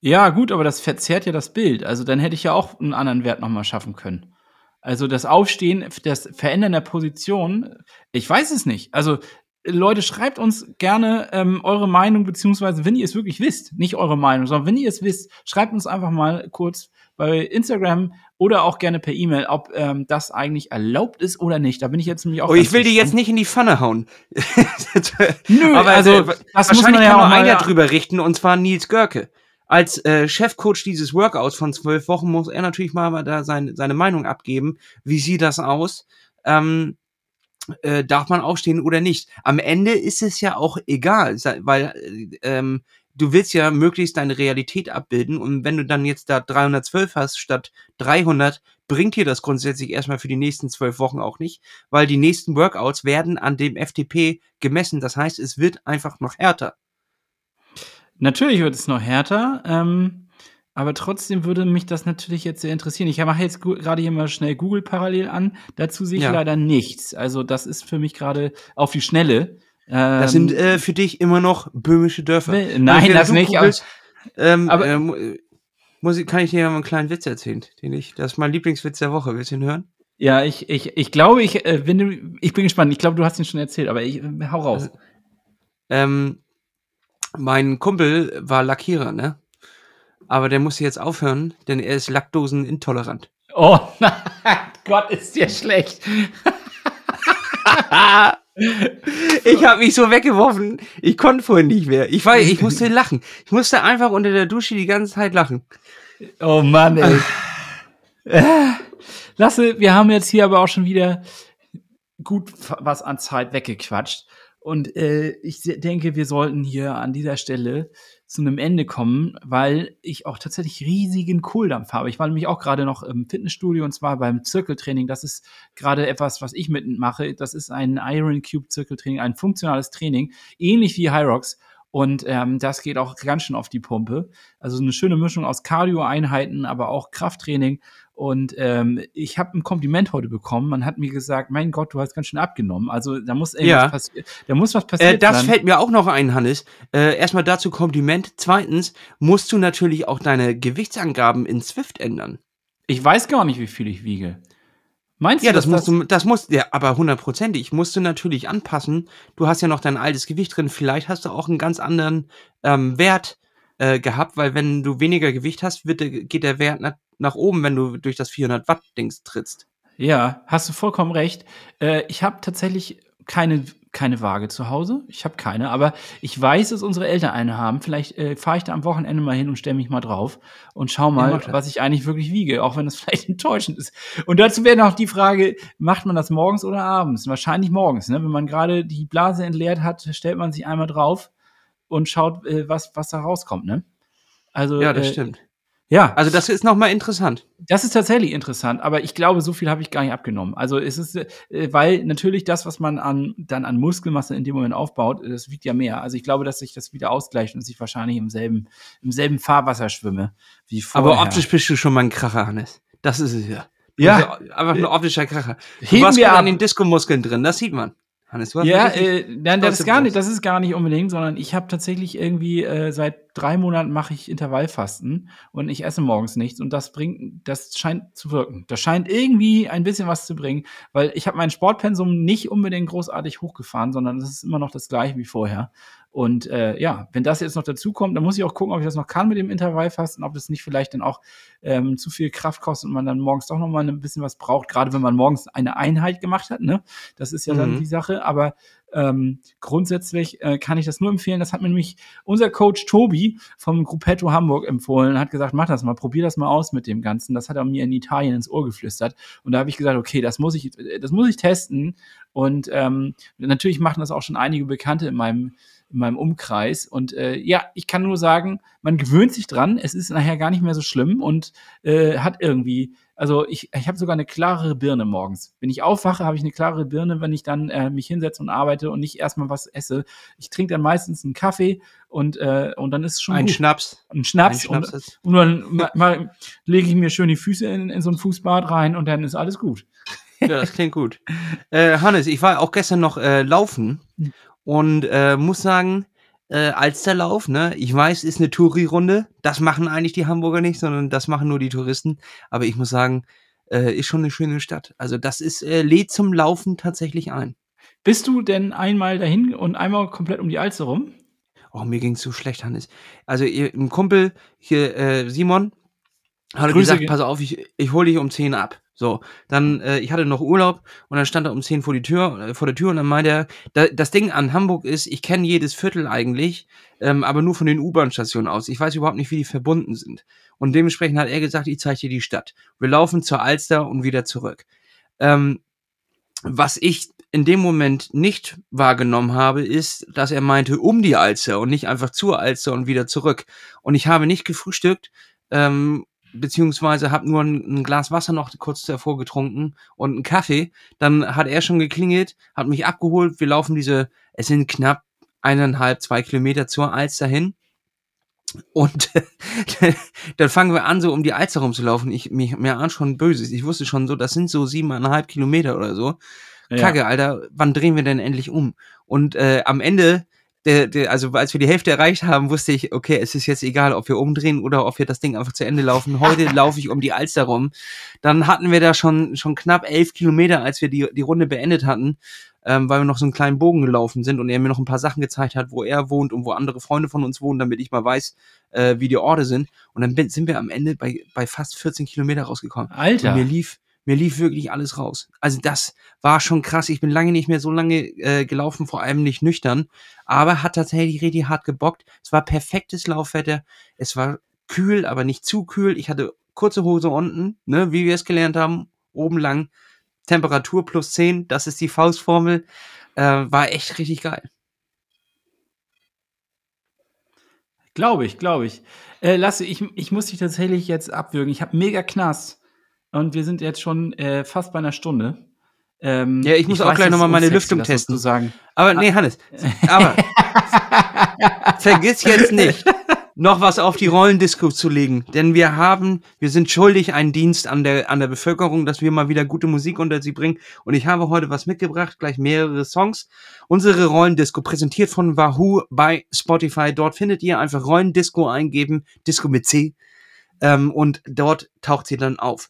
Ja, gut, aber das verzerrt ja das Bild. Also dann hätte ich ja auch einen anderen Wert noch mal schaffen können. Also das Aufstehen, das Verändern der Position, ich weiß es nicht. Also Leute, schreibt uns gerne ähm, eure Meinung, beziehungsweise wenn ihr es wirklich wisst, nicht eure Meinung, sondern wenn ihr es wisst, schreibt uns einfach mal kurz bei Instagram oder auch gerne per E-Mail, ob ähm, das eigentlich erlaubt ist oder nicht. Da bin ich jetzt nämlich auch. Oh, ich will die jetzt nicht in die Pfanne hauen. Nö, Aber also äh, das muss wahrscheinlich man ja kann auch nur mal, einer drüber richten, und zwar Nils Görke. Als äh, Chefcoach dieses Workouts von zwölf Wochen muss er natürlich mal da sein, seine Meinung abgeben. Wie sieht das aus? Ähm, äh, darf man aufstehen oder nicht? Am Ende ist es ja auch egal, weil äh, ähm, du willst ja möglichst deine Realität abbilden und wenn du dann jetzt da 312 hast statt 300, bringt dir das grundsätzlich erstmal für die nächsten zwölf Wochen auch nicht, weil die nächsten Workouts werden an dem FTP gemessen. Das heißt, es wird einfach noch härter. Natürlich wird es noch härter, ähm, aber trotzdem würde mich das natürlich jetzt sehr interessieren. Ich mache jetzt gerade hier mal schnell Google parallel an. Dazu sehe ich Ja. leider nichts. Also das ist für mich gerade auf die Schnelle. Ähm, Das sind äh, für dich immer noch böhmische Dörfer. Wel- nein, das nicht, googelst, ähm, aber- äh, mu- muss ich, kann ich dir ja mal einen kleinen Witz erzählen, den ich, das ist mein Lieblingswitz der Woche. Willst du ihn hören? ja, ich, ich, ich glaube, ich, äh, wenn du, ich bin gespannt. Ich glaube, du hast ihn schon erzählt, aber ich äh, hau raus. Ähm, mein Kumpel war Lackierer, ne? Aber der musste jetzt aufhören, denn er ist laktosenintolerant. Oh nein, Gott, ist dir schlecht. Ich habe mich so weggeworfen. Ich konnte vorhin nicht mehr. Ich war, ich musste lachen. Ich musste einfach unter der Dusche die ganze Zeit lachen. Oh Mann, ey. Lasse, wir haben jetzt hier aber auch schon wieder gut was an Zeit weggequatscht. Und äh, ich denke, wir sollten hier an dieser Stelle zu einem Ende kommen, weil ich auch tatsächlich riesigen Kohldampf habe. Ich war nämlich auch gerade noch im Fitnessstudio und zwar beim Zirkeltraining. Das ist gerade etwas, was ich mitmache. Das ist ein Iron Cube Zirkeltraining, ein funktionales Training, ähnlich wie Hyrox. Und ähm, das geht auch ganz schön auf die Pumpe. Also eine schöne Mischung aus Cardio-Einheiten, aber auch Krafttraining. Und ähm, ich habe ein Kompliment heute bekommen. Man hat mir gesagt, mein Gott, du hast ganz schön abgenommen. Also da muss irgendwas Ja. passieren. Da muss was passieren. Äh, das fällt mir auch noch ein, Hannes. Äh, erstmal dazu Kompliment. Zweitens musst du natürlich auch deine Gewichtsangaben in Swift ändern. ich weiß gar nicht, wie viel ich wiege. Meinst Ja, du, das musst du, das musst, ja, aber hundertprozentig musst du natürlich anpassen. Du hast ja noch dein altes Gewicht drin. Vielleicht hast du auch einen ganz anderen ähm, Wert äh, gehabt, weil wenn du weniger Gewicht hast, wird, geht der Wert nach, oben, wenn du durch das 400 Watt Dings trittst. Ja, hast du vollkommen recht. Äh, ich habe tatsächlich keine, keine Waage zu Hause. Ich habe keine, aber ich weiß, dass unsere Eltern eine haben. Vielleicht äh, fahre ich da am Wochenende mal hin und stelle mich mal drauf und schau mal, das. was ich eigentlich wirklich wiege, auch wenn das vielleicht enttäuschend ist. Und dazu wäre noch die Frage, macht man das morgens oder abends? Wahrscheinlich morgens. Ne? Wenn man gerade die Blase entleert hat, stellt man sich einmal drauf und schaut, äh, was, was da rauskommt. Ne? Also, Ja, das äh, stimmt. Ja, Also das ist nochmal interessant. das ist tatsächlich interessant, aber ich glaube, so viel habe ich gar nicht abgenommen. Also es ist, äh, weil natürlich das, was man an, dann an Muskelmasse in dem Moment aufbaut, das wiegt ja mehr. Also ich glaube, dass sich das wieder ausgleicht und ich wahrscheinlich im selben, im selben Fahrwasser schwimme wie vorher. Aber optisch bist du schon mal ein Kracher, Hannes. Das ist es ja. Ja. Also einfach ein optischer Kracher. Du Heben warst wir an den Diskomuskeln drin, das sieht man. Hannes, du hast Ja, äh, nein, das ist gar nicht, das ist gar nicht unbedingt, sondern ich habe tatsächlich irgendwie äh, seit drei Monaten mache ich Intervallfasten und ich esse morgens nichts und das bringt, das scheint zu wirken. Das scheint irgendwie ein bisschen was zu bringen, weil ich habe mein Sportpensum nicht unbedingt großartig hochgefahren, sondern es ist immer noch das gleiche wie vorher. Und äh, ja, wenn das jetzt noch dazu kommt, dann muss ich auch gucken, ob ich das noch kann mit dem Intervallfasten, ob das nicht vielleicht dann auch ähm, zu viel Kraft kostet und man dann morgens doch noch mal ein bisschen was braucht, gerade wenn man morgens eine Einheit gemacht hat. Ne? Das ist ja dann Mhm. die Sache. Aber ähm, grundsätzlich äh, kann ich das nur empfehlen. Das hat mir nämlich unser Coach Tobi vom Gruppetto Hamburg empfohlen, hat gesagt, mach das mal, probier das mal aus mit dem Ganzen. Das hat er mir in Italien ins Ohr geflüstert. Und da habe ich gesagt, okay, das muss ich, das muss ich testen. Und ähm, natürlich machen das auch schon einige Bekannte in meinem in meinem Umkreis. Und äh, ja, ich kann nur sagen, man gewöhnt sich dran. Es ist nachher gar nicht mehr so schlimm und äh, hat irgendwie, also ich, ich habe sogar eine klarere Birne morgens. Wenn ich aufwache, habe ich eine klarere Birne, wenn ich dann äh, mich hinsetze und arbeite und nicht erstmal was esse. Ich trinke dann meistens einen Kaffee und, äh, und dann ist es schon ein gut. Schnaps. Ein Schnaps, Ein Schnaps und, ist. und dann ma- ma- lege ich mir schön die Füße in, in so ein Fußbad rein und dann ist alles gut. Ja, das klingt gut. Äh, Hannes, ich war auch gestern noch äh, laufen Hm. und äh, muss sagen, äh, Alsterlauf, ne? Ich weiß, ist eine Touri-Runde. Das machen eigentlich die Hamburger nicht, sondern das machen nur die Touristen. Aber ich muss sagen, äh, ist schon eine schöne Stadt. Also das ist äh, lädt zum Laufen tatsächlich ein. Bist du denn einmal dahin und einmal komplett um die Alster rum? Oh, mir ging's so schlecht, Hannes. Also, ihr, ein Kumpel hier, äh, Simon, hat Grüße gesagt, pass auf, ich, ich hole dich um 10 ab. So, dann, äh, ich hatte noch Urlaub und dann stand er um 10 vor, die Tür, äh, vor der Tür und dann meinte er, da, das Ding an Hamburg ist, ich kenne jedes Viertel eigentlich, ähm, aber nur von den U-Bahn-Stationen aus. Ich weiß überhaupt nicht, wie die verbunden sind. Und dementsprechend hat er gesagt, ich zeige dir die Stadt. Wir laufen zur Alster und wieder zurück. Ähm, was ich in dem Moment nicht wahrgenommen habe, ist, dass er meinte, um die Alster und nicht einfach zur Alster und wieder zurück. Und ich habe nicht gefrühstückt, ähm, beziehungsweise habe nur ein, ein Glas Wasser noch kurz davor getrunken und einen Kaffee. Dann hat er schon geklingelt, hat mich abgeholt. Wir laufen diese, es sind knapp eineinhalb, zwei Kilometer zur Alster hin. Und dann fangen wir an, so um die Alster rumzulaufen. Ich, mich, mir ahnt schon Böses. Ich wusste schon so, das sind so siebeneinhalb Kilometer oder so. Kacke, Alter, wann drehen wir denn endlich um? Und äh, am Ende, der, der, also als wir die Hälfte erreicht haben, wusste ich, okay, es ist jetzt egal, ob wir umdrehen oder ob wir das Ding einfach zu Ende laufen. Heute laufe ich um die Alster rum. Dann hatten wir da schon, schon knapp elf Kilometer, als wir die, die Runde beendet hatten, ähm, weil wir noch so einen kleinen Bogen gelaufen sind und er mir noch ein paar Sachen gezeigt hat, wo er wohnt und wo andere Freunde von uns wohnen, damit ich mal weiß, äh, wie die Orte sind. Und dann bin, sind wir am Ende bei, bei fast 14 Kilometer rausgekommen. Alter. Und mir lief, mir lief wirklich alles raus. Also das war schon krass. Ich bin lange nicht mehr so lange äh, gelaufen, vor allem nicht nüchtern, aber hat tatsächlich richtig hart gebockt. Es war perfektes Laufwetter. Es war kühl, aber nicht zu kühl. Ich hatte kurze Hose unten, ne, wie wir es gelernt haben, oben lang. Temperatur plus 10, das ist die Faustformel. Äh, war echt richtig geil. Glaube ich, glaube ich. Äh, Lasse, ich, ich muss dich tatsächlich jetzt abwürgen. Ich habe mega Knast. Und wir sind jetzt schon äh, fast bei einer Stunde. Ähm, Ja, ich muss auch weiß, gleich das noch mal ist meine Lüftung testen. Sagen. Aber nee, Hannes, aber vergiss jetzt nicht, noch was auf die Rollendisco zu legen. Denn wir haben, wir sind schuldig einen Dienst an der, an der Bevölkerung, dass wir mal wieder gute Musik unter sie bringen. Und ich habe heute was mitgebracht, gleich mehrere Songs. Unsere Rollendisco, präsentiert von Wahoo bei Spotify. Dort findet ihr einfach Rollendisco eingeben, Disco mit C. Ähm, und dort taucht sie dann auf.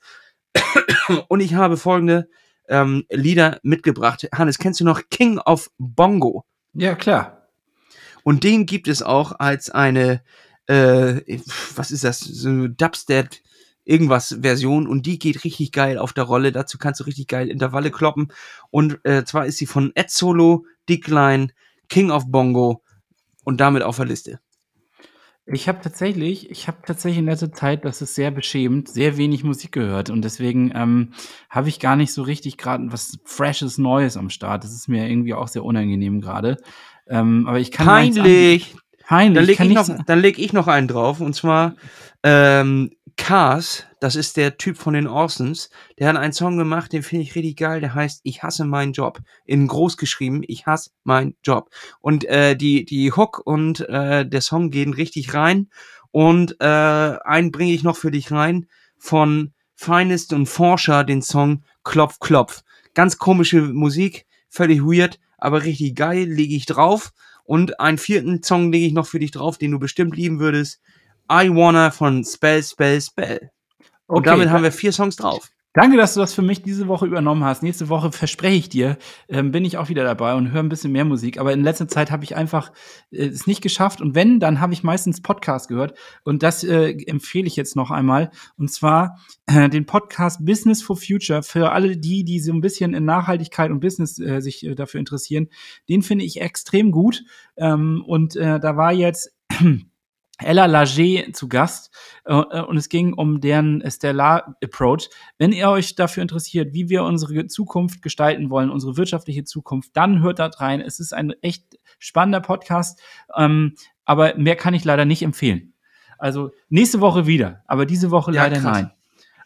Und ich habe folgende ähm, Lieder mitgebracht. Hannes, kennst du noch King of Bongo? Ja, klar. Und den gibt es auch als eine, äh, was ist das, so eine Dubstep irgendwas Version und die geht richtig geil auf der Rolle. Dazu kannst du richtig geil Intervalle kloppen. Und äh, zwar ist sie von Ed Solo, Dickline, King of Bongo und damit auf der Liste. Ich habe tatsächlich, ich habe tatsächlich in letzter Zeit, das ist sehr beschämend, sehr wenig Musik gehört und deswegen ähm, habe ich gar nicht so richtig gerade was Freshes Neues am Start. Das ist mir irgendwie auch sehr unangenehm gerade. Ähm, aber ich kann eins Peinlich. an- Peinlich. Dann leg, kann ich nichts- noch, dann leg ich noch einen drauf und zwar ähm, Cars, das ist der Typ von den Orsons, der hat einen Song gemacht, den finde ich richtig geil, der heißt Ich hasse meinen Job. In groß geschrieben, ich hasse meinen Job. Und äh, die, die Hook und äh, der Song gehen richtig rein. Und äh, einen bringe ich noch für dich rein von Finest und Forscher, den Song Klopf, Klopf. Ganz komische Musik, völlig weird, aber richtig geil, lege ich drauf. Und einen vierten Song lege ich noch für dich drauf, den du bestimmt lieben würdest. I Wanna von Spell, Spell, Spell. Und Okay, damit da- haben wir vier Songs drauf. Danke, dass du das für mich diese Woche übernommen hast. Nächste Woche verspreche ich dir, ähm, bin ich auch wieder dabei und höre ein bisschen mehr Musik. Aber in letzter Zeit habe ich einfach äh, es nicht geschafft. Und wenn, dann habe ich meistens Podcast gehört. Und das äh, empfehle ich jetzt noch einmal. Und zwar äh, den Podcast Business for Future für alle die, die so ein bisschen in Nachhaltigkeit und Business äh, sich äh, dafür interessieren. Den finde ich extrem gut. Ähm, und äh, da war jetzt Ella Lager zu Gast äh, und es ging um deren Stellar Approach. Wenn ihr euch dafür interessiert, wie wir unsere Zukunft gestalten wollen, unsere wirtschaftliche Zukunft, dann hört da rein. Es ist ein echt spannender Podcast, ähm, aber mehr kann ich leider nicht empfehlen. Also nächste Woche wieder, aber diese Woche Ja, leider krass. nein.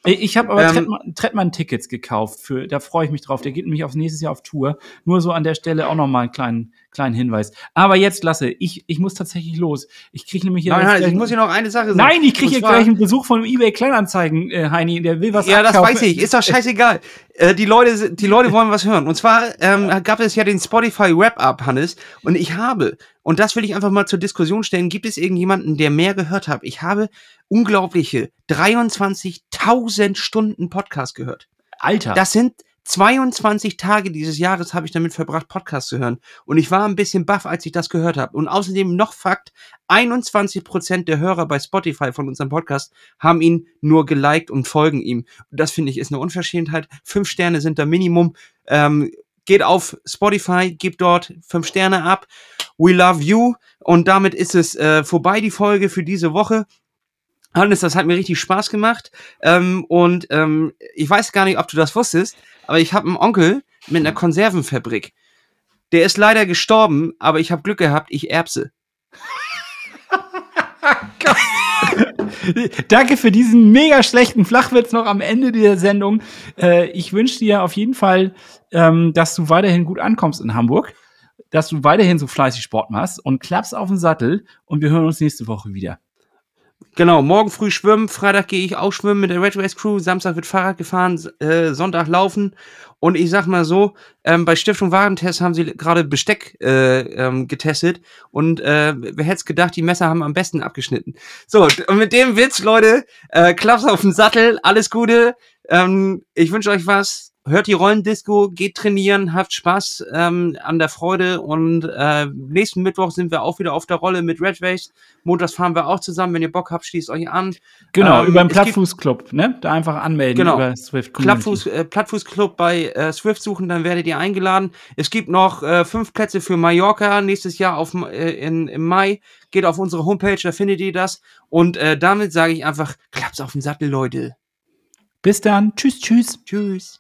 Äh, Ich habe aber Ähm, Trettmann- Trettmann-Tickets gekauft. Für, da freue ich mich drauf. Der geht nämlich aufs nächstes Jahr auf Tour. Nur so an der Stelle auch noch mal einen kleinen, kleinen Hinweis. Aber jetzt lasse ich, ich muss tatsächlich los. Ich kriege nämlich hier Nein, nein, ich muss hier noch eine Sache sagen. Nein, ich kriege hier gleich einen Besuch von eBay Kleinanzeigen, äh, Heini. Der will was Ja, das abkaufen. weiß ich. Ist doch scheißegal. Äh, die Leute, die Leute wollen was hören. Und zwar ähm, gab es ja den Spotify Wrap-Up, Hannes. Und ich habe, und das will ich einfach mal zur Diskussion stellen, gibt es irgendjemanden, der mehr gehört hat? Ich habe unglaubliche 23.000 Stunden Podcast gehört. Alter. Das sind, 22 Tage dieses Jahres habe ich damit verbracht, Podcasts zu hören. Und ich war ein bisschen baff, als ich das gehört habe. Und außerdem noch Fakt, 21% der Hörer bei Spotify von unserem Podcast haben ihn nur geliked und folgen ihm. Das finde ich ist eine Unverschämtheit. Fünf Sterne sind da Minimum. Ähm, geht auf Spotify, gebt dort fünf Sterne ab. We love you. Und damit ist es äh, vorbei, die Folge für diese Woche. Hannes, das hat mir richtig Spaß gemacht. Ähm, und ähm, ich weiß gar nicht, ob du das wusstest, aber ich habe einen Onkel mit einer Konservenfabrik. Der ist leider gestorben, aber ich habe Glück gehabt, ich erbse. Danke für diesen mega schlechten Flachwitz noch am Ende der Sendung. Äh, ich wünsche dir auf jeden Fall, ähm, dass du weiterhin gut ankommst in Hamburg, dass du weiterhin so fleißig Sport machst und klappst auf den Sattel und wir hören uns nächste Woche wieder. Genau, morgen früh schwimmen, Freitag gehe ich auch schwimmen mit der Red Race Crew, Samstag wird Fahrrad gefahren, äh, Sonntag laufen. Und ich sag mal so, ähm, bei Stiftung Warentest haben sie gerade Besteck äh, ähm, getestet und äh, wer hätte gedacht, die Messer haben am besten abgeschnitten. So, und mit dem Witz, Leute, äh, Klaps auf den Sattel, alles Gute. Ähm, ich wünsche euch was hört die Rollendisco, geht trainieren, habt Spaß ähm, an der Freude und äh, nächsten Mittwoch sind wir auch wieder auf der Rolle mit Red Race. Montags fahren wir auch zusammen. Wenn ihr Bock habt, schließt euch an. Genau, ähm, über den Plattfußclub, ne? Da einfach anmelden genau, über Swift Plattfuß, äh, Plattfußclub bei äh, Swift suchen, dann werdet ihr eingeladen. Es gibt noch äh, fünf Plätze für Mallorca nächstes Jahr auf, äh, in, im Mai. Geht auf unsere Homepage, da findet ihr das. Und äh, damit sage ich einfach, klappt's auf den Sattel, Leute. Bis dann. Tschüss, tschüss. Tschüss.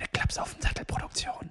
Eine Klaps auf den Sattel Produktion.